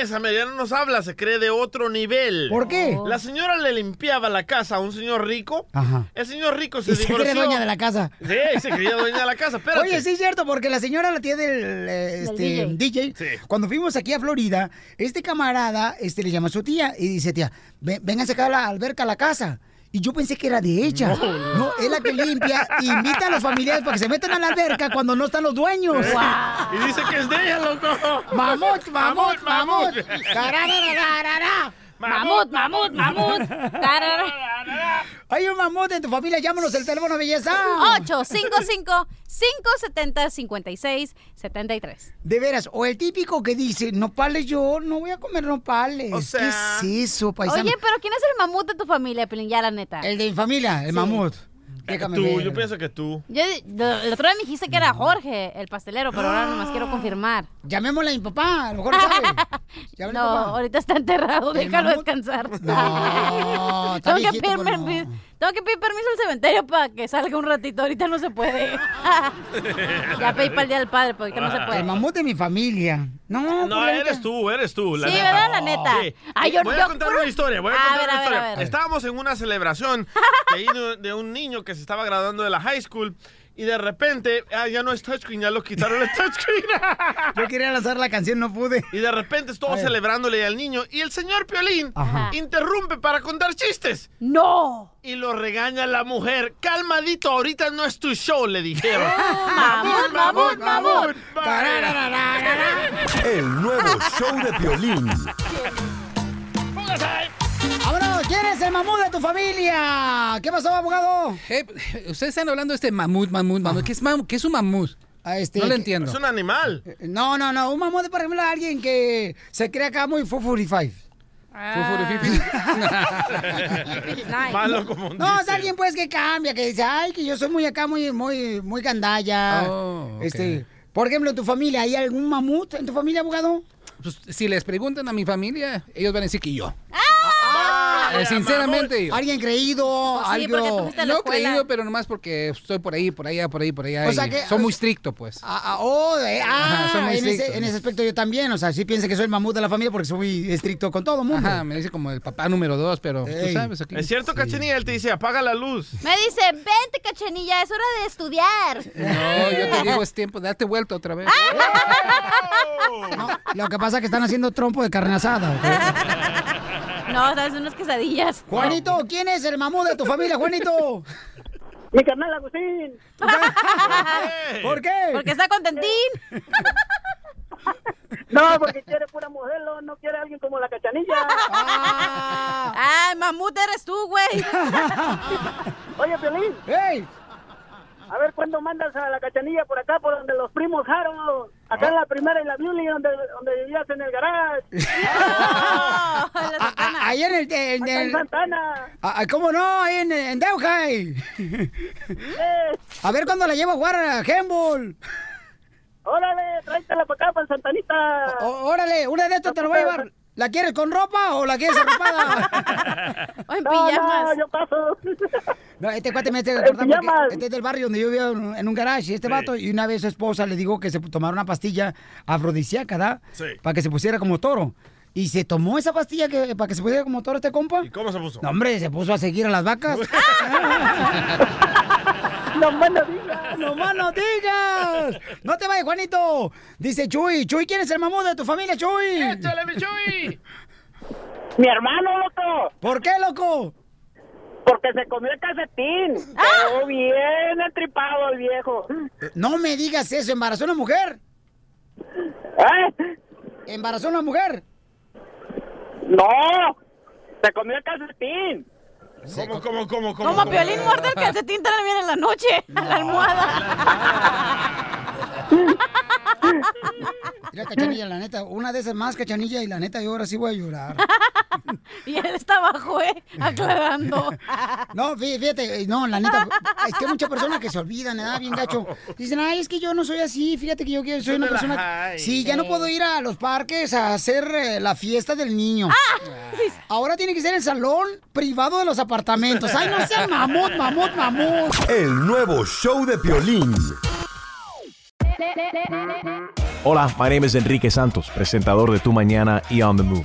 [SPEAKER 3] Esa mediana nos habla, se cree de otro nivel.
[SPEAKER 2] ¿Por qué?
[SPEAKER 3] La señora le limpiaba la casa a un señor rico.
[SPEAKER 2] Ajá.
[SPEAKER 3] El señor rico se
[SPEAKER 2] Y se
[SPEAKER 3] divorció.
[SPEAKER 2] cree dueña de la casa.
[SPEAKER 3] Sí, se creía dueña de la casa. Espérate.
[SPEAKER 2] Oye, sí es cierto, porque la señora la tía del eh, este, DJ, cuando fuimos aquí a Florida, este camarada este, le llama a su tía y dice, tía, ven, ven a sacar la alberca a la casa. Y yo pensé que era de ella.
[SPEAKER 3] No.
[SPEAKER 2] No, es la que limpia invita a los familiares para que se metan a la alberca cuando no están los dueños.
[SPEAKER 3] Y dice que es de ella, loco.
[SPEAKER 2] Mamut, mamut, mamut.
[SPEAKER 4] Mamut, mamut, mamut.
[SPEAKER 2] Hay un mamut en tu familia, llámanos el teléfono, belleza.
[SPEAKER 4] 855-570-5673.
[SPEAKER 2] De veras, o el típico que dice, nopales yo, no voy a comer nopales.
[SPEAKER 4] O sea-
[SPEAKER 2] ¿Qué es eso, paisano?
[SPEAKER 4] Oye, pero ¿quién es el mamut de tu familia, Pelín? Ya, la neta.
[SPEAKER 2] El de mi familia, el
[SPEAKER 4] Sí.
[SPEAKER 2] mamut. Déjame
[SPEAKER 3] Tú,
[SPEAKER 2] ver.
[SPEAKER 3] yo pienso que tú.
[SPEAKER 4] Yo, lo- el otro día me dijiste que era Jorge, el pastelero, pero ahora nomás quiero confirmar.
[SPEAKER 2] Llamémosle a mi papá, a lo mejor sabe. Llámale,
[SPEAKER 4] No,
[SPEAKER 2] papá.
[SPEAKER 4] ahorita está enterrado,
[SPEAKER 2] ¿El
[SPEAKER 4] déjalo
[SPEAKER 2] mamut?
[SPEAKER 4] descansar.
[SPEAKER 2] No, está
[SPEAKER 4] tengo, que
[SPEAKER 2] viejito,
[SPEAKER 4] pedir,
[SPEAKER 2] pero no.
[SPEAKER 4] Tengo que pedir permiso al cementerio para que salga un ratito, ahorita no se puede. ya pedí para el Día del Padre, pero ahorita no se puede.
[SPEAKER 2] El mamut de mi familia. No,
[SPEAKER 3] No,
[SPEAKER 2] pues,
[SPEAKER 3] eres
[SPEAKER 2] neta.
[SPEAKER 3] tú, eres tú. La
[SPEAKER 4] Sí,
[SPEAKER 3] neta.
[SPEAKER 4] ¿verdad? La neta.
[SPEAKER 3] Sí.
[SPEAKER 4] Ay, yo-
[SPEAKER 3] voy a
[SPEAKER 4] yo-
[SPEAKER 3] contar una historia, voy a
[SPEAKER 4] A
[SPEAKER 3] contar
[SPEAKER 4] ver,
[SPEAKER 3] una
[SPEAKER 4] a ver,
[SPEAKER 3] historia.
[SPEAKER 4] a ver.
[SPEAKER 3] Estábamos en una celebración de un niño que se estaba graduando de la high school y de repente, ah, ya no es touchscreen, ya lo quitaron el touchscreen.
[SPEAKER 2] Yo quería lanzar la canción, no pude.
[SPEAKER 3] Y de repente todos celebrándole al niño y el señor Piolín
[SPEAKER 2] Ajá.
[SPEAKER 3] interrumpe para contar chistes.
[SPEAKER 4] ¡No!
[SPEAKER 3] Y lo regaña la mujer. Calmadito, ahorita no es tu show, le dijeron.
[SPEAKER 4] mamut, mamut, mamut.
[SPEAKER 7] El nuevo show de violín.
[SPEAKER 2] ¡Vámonos! ¿Quién es el mamut de tu familia? ¿Qué pasó, abogado?
[SPEAKER 30] Eh, ustedes están hablando de este mamut, mamut, mamut. ¿Qué es, mam- qué es un mamut?
[SPEAKER 2] este,
[SPEAKER 30] no lo entiendo.
[SPEAKER 3] Es un animal.
[SPEAKER 2] No, no, no. Un mamut es, por ejemplo, alguien que se cree acá muy 445.
[SPEAKER 3] Malo como un
[SPEAKER 2] No, es alguien pues que cambia, que dice, ay, que yo soy muy acá, muy, muy, muy gandalla.
[SPEAKER 30] Oh.
[SPEAKER 2] Este, por ejemplo, en tu familia, ¿hay algún mamut en tu familia, abogado?
[SPEAKER 30] Pues, si les preguntan a mi familia, ellos van a decir que yo.
[SPEAKER 2] Ah,
[SPEAKER 30] Eh, sinceramente yo.
[SPEAKER 2] Alguien creído,
[SPEAKER 4] Pues sí,
[SPEAKER 2] algo.
[SPEAKER 30] No creído, pero nomás porque estoy por ahí, por allá, por ahí, por allá.
[SPEAKER 2] O sea que-
[SPEAKER 30] Son muy estrictos, pues.
[SPEAKER 2] Ah, ah, oh, eh, ah,
[SPEAKER 30] Ajá, son muy
[SPEAKER 2] en, ese,
[SPEAKER 30] estrictos.
[SPEAKER 2] en ese aspecto yo también, o sea, sí piensa que soy el mamut de la familia porque soy muy estricto con todo el mundo.
[SPEAKER 30] Ajá, me dice como el papá número dos, pero
[SPEAKER 2] Ey.
[SPEAKER 30] tú sabes aquí.
[SPEAKER 3] Es cierto, Cachenía, él te dice, apaga la luz.
[SPEAKER 4] Me dice, vente, cachanilla, es hora de estudiar.
[SPEAKER 30] No, yo te digo, es tiempo, date vuelta otra vez.
[SPEAKER 2] No, lo que pasa es que están haciendo trompo de carne asada.
[SPEAKER 4] No, sabes, unas quesadillas.
[SPEAKER 2] Juanito, ¿quién es el mamut de tu familia, Juanito?
[SPEAKER 10] Mi carnal Agustín.
[SPEAKER 2] ¿Por qué?
[SPEAKER 4] Porque está contentín.
[SPEAKER 10] No, porque quiere pura modelo, no quiere alguien como la cachanilla.
[SPEAKER 4] Ah, mamut eres tú, güey.
[SPEAKER 10] Oye, Piolín.
[SPEAKER 2] ¡Ey!
[SPEAKER 10] A ver, ¿cuándo mandas a la cachanilla por acá, por donde los primos Jaro? Acá en la primera y la Beauty, donde, donde vivías en el garage.
[SPEAKER 2] Ah, ah, Ahí en el... En,
[SPEAKER 10] Acá en Santana.
[SPEAKER 2] ah, ah, ¿Cómo no? Ahí en, en A ver cuándo la llevo a jugar a Handball.
[SPEAKER 10] órale, tráetela para acá, para Santanita.
[SPEAKER 2] Órale, una de estas te la voy a llevar. ¿La quieres con ropa o la quieres arropada?
[SPEAKER 4] O en pijamas.
[SPEAKER 10] no, yo paso.
[SPEAKER 2] No, este cuate me
[SPEAKER 10] pijamas.
[SPEAKER 2] este es del barrio donde yo vivía en un garage. Y este vato, y una vez su esposa le dijo que se tomara una pastilla afrodisíaca, ¿da?
[SPEAKER 3] Sí.
[SPEAKER 2] Para que se pusiera como toro. Y se tomó esa pastilla que, para que se pusiera como toro este compa.
[SPEAKER 3] ¿Y cómo se puso?
[SPEAKER 2] No, hombre, se puso a seguir a las vacas.
[SPEAKER 10] No más no digas.
[SPEAKER 2] ¡No más no digas! ¡No te vayas, Juanito! Dice Chuy. Chuy, ¿quién es el mamut de tu familia, Chuy?
[SPEAKER 3] ¡Échale, mi Chuy!
[SPEAKER 10] Mi hermano, loco.
[SPEAKER 2] ¿Por qué, loco?
[SPEAKER 10] Porque se comió el calcetín. Quedó bien entripado el viejo.
[SPEAKER 2] No me digas eso, ¿embarazó una mujer?
[SPEAKER 10] ¿Eh?
[SPEAKER 2] ¿Embarazó a una mujer?
[SPEAKER 10] ¡No! ¡Se comió el calcetín!
[SPEAKER 3] ¿Cómo, cómo, cómo, cómo?
[SPEAKER 4] Como Piolín muerde el calcetín también en la noche, a la almohada.
[SPEAKER 2] Mira, Cachanilla, la neta, una de esas más, Cachanilla, y la neta, yo ahora sí voy a llorar.
[SPEAKER 4] y él está abajo, ¿eh? Aclarando.
[SPEAKER 2] No, fí- fíjate, eh, no, la neta, es que hay muchas personas que se olvidan, ¿verdad? Bien gacho. Dicen, ay, es que yo no soy así, fíjate que yo quiero- soy una persona... Sí, ya no puedo ir a los parques a hacer eh, la fiesta del niño. Ahora tiene que ser el salón privado de los apartamentos. Ay, no sean mamut, mamut, mamut.
[SPEAKER 7] El nuevo show de Piolín.
[SPEAKER 34] Hola, my name is Enrique Santos, presentador de Tu Mañana y On the Move.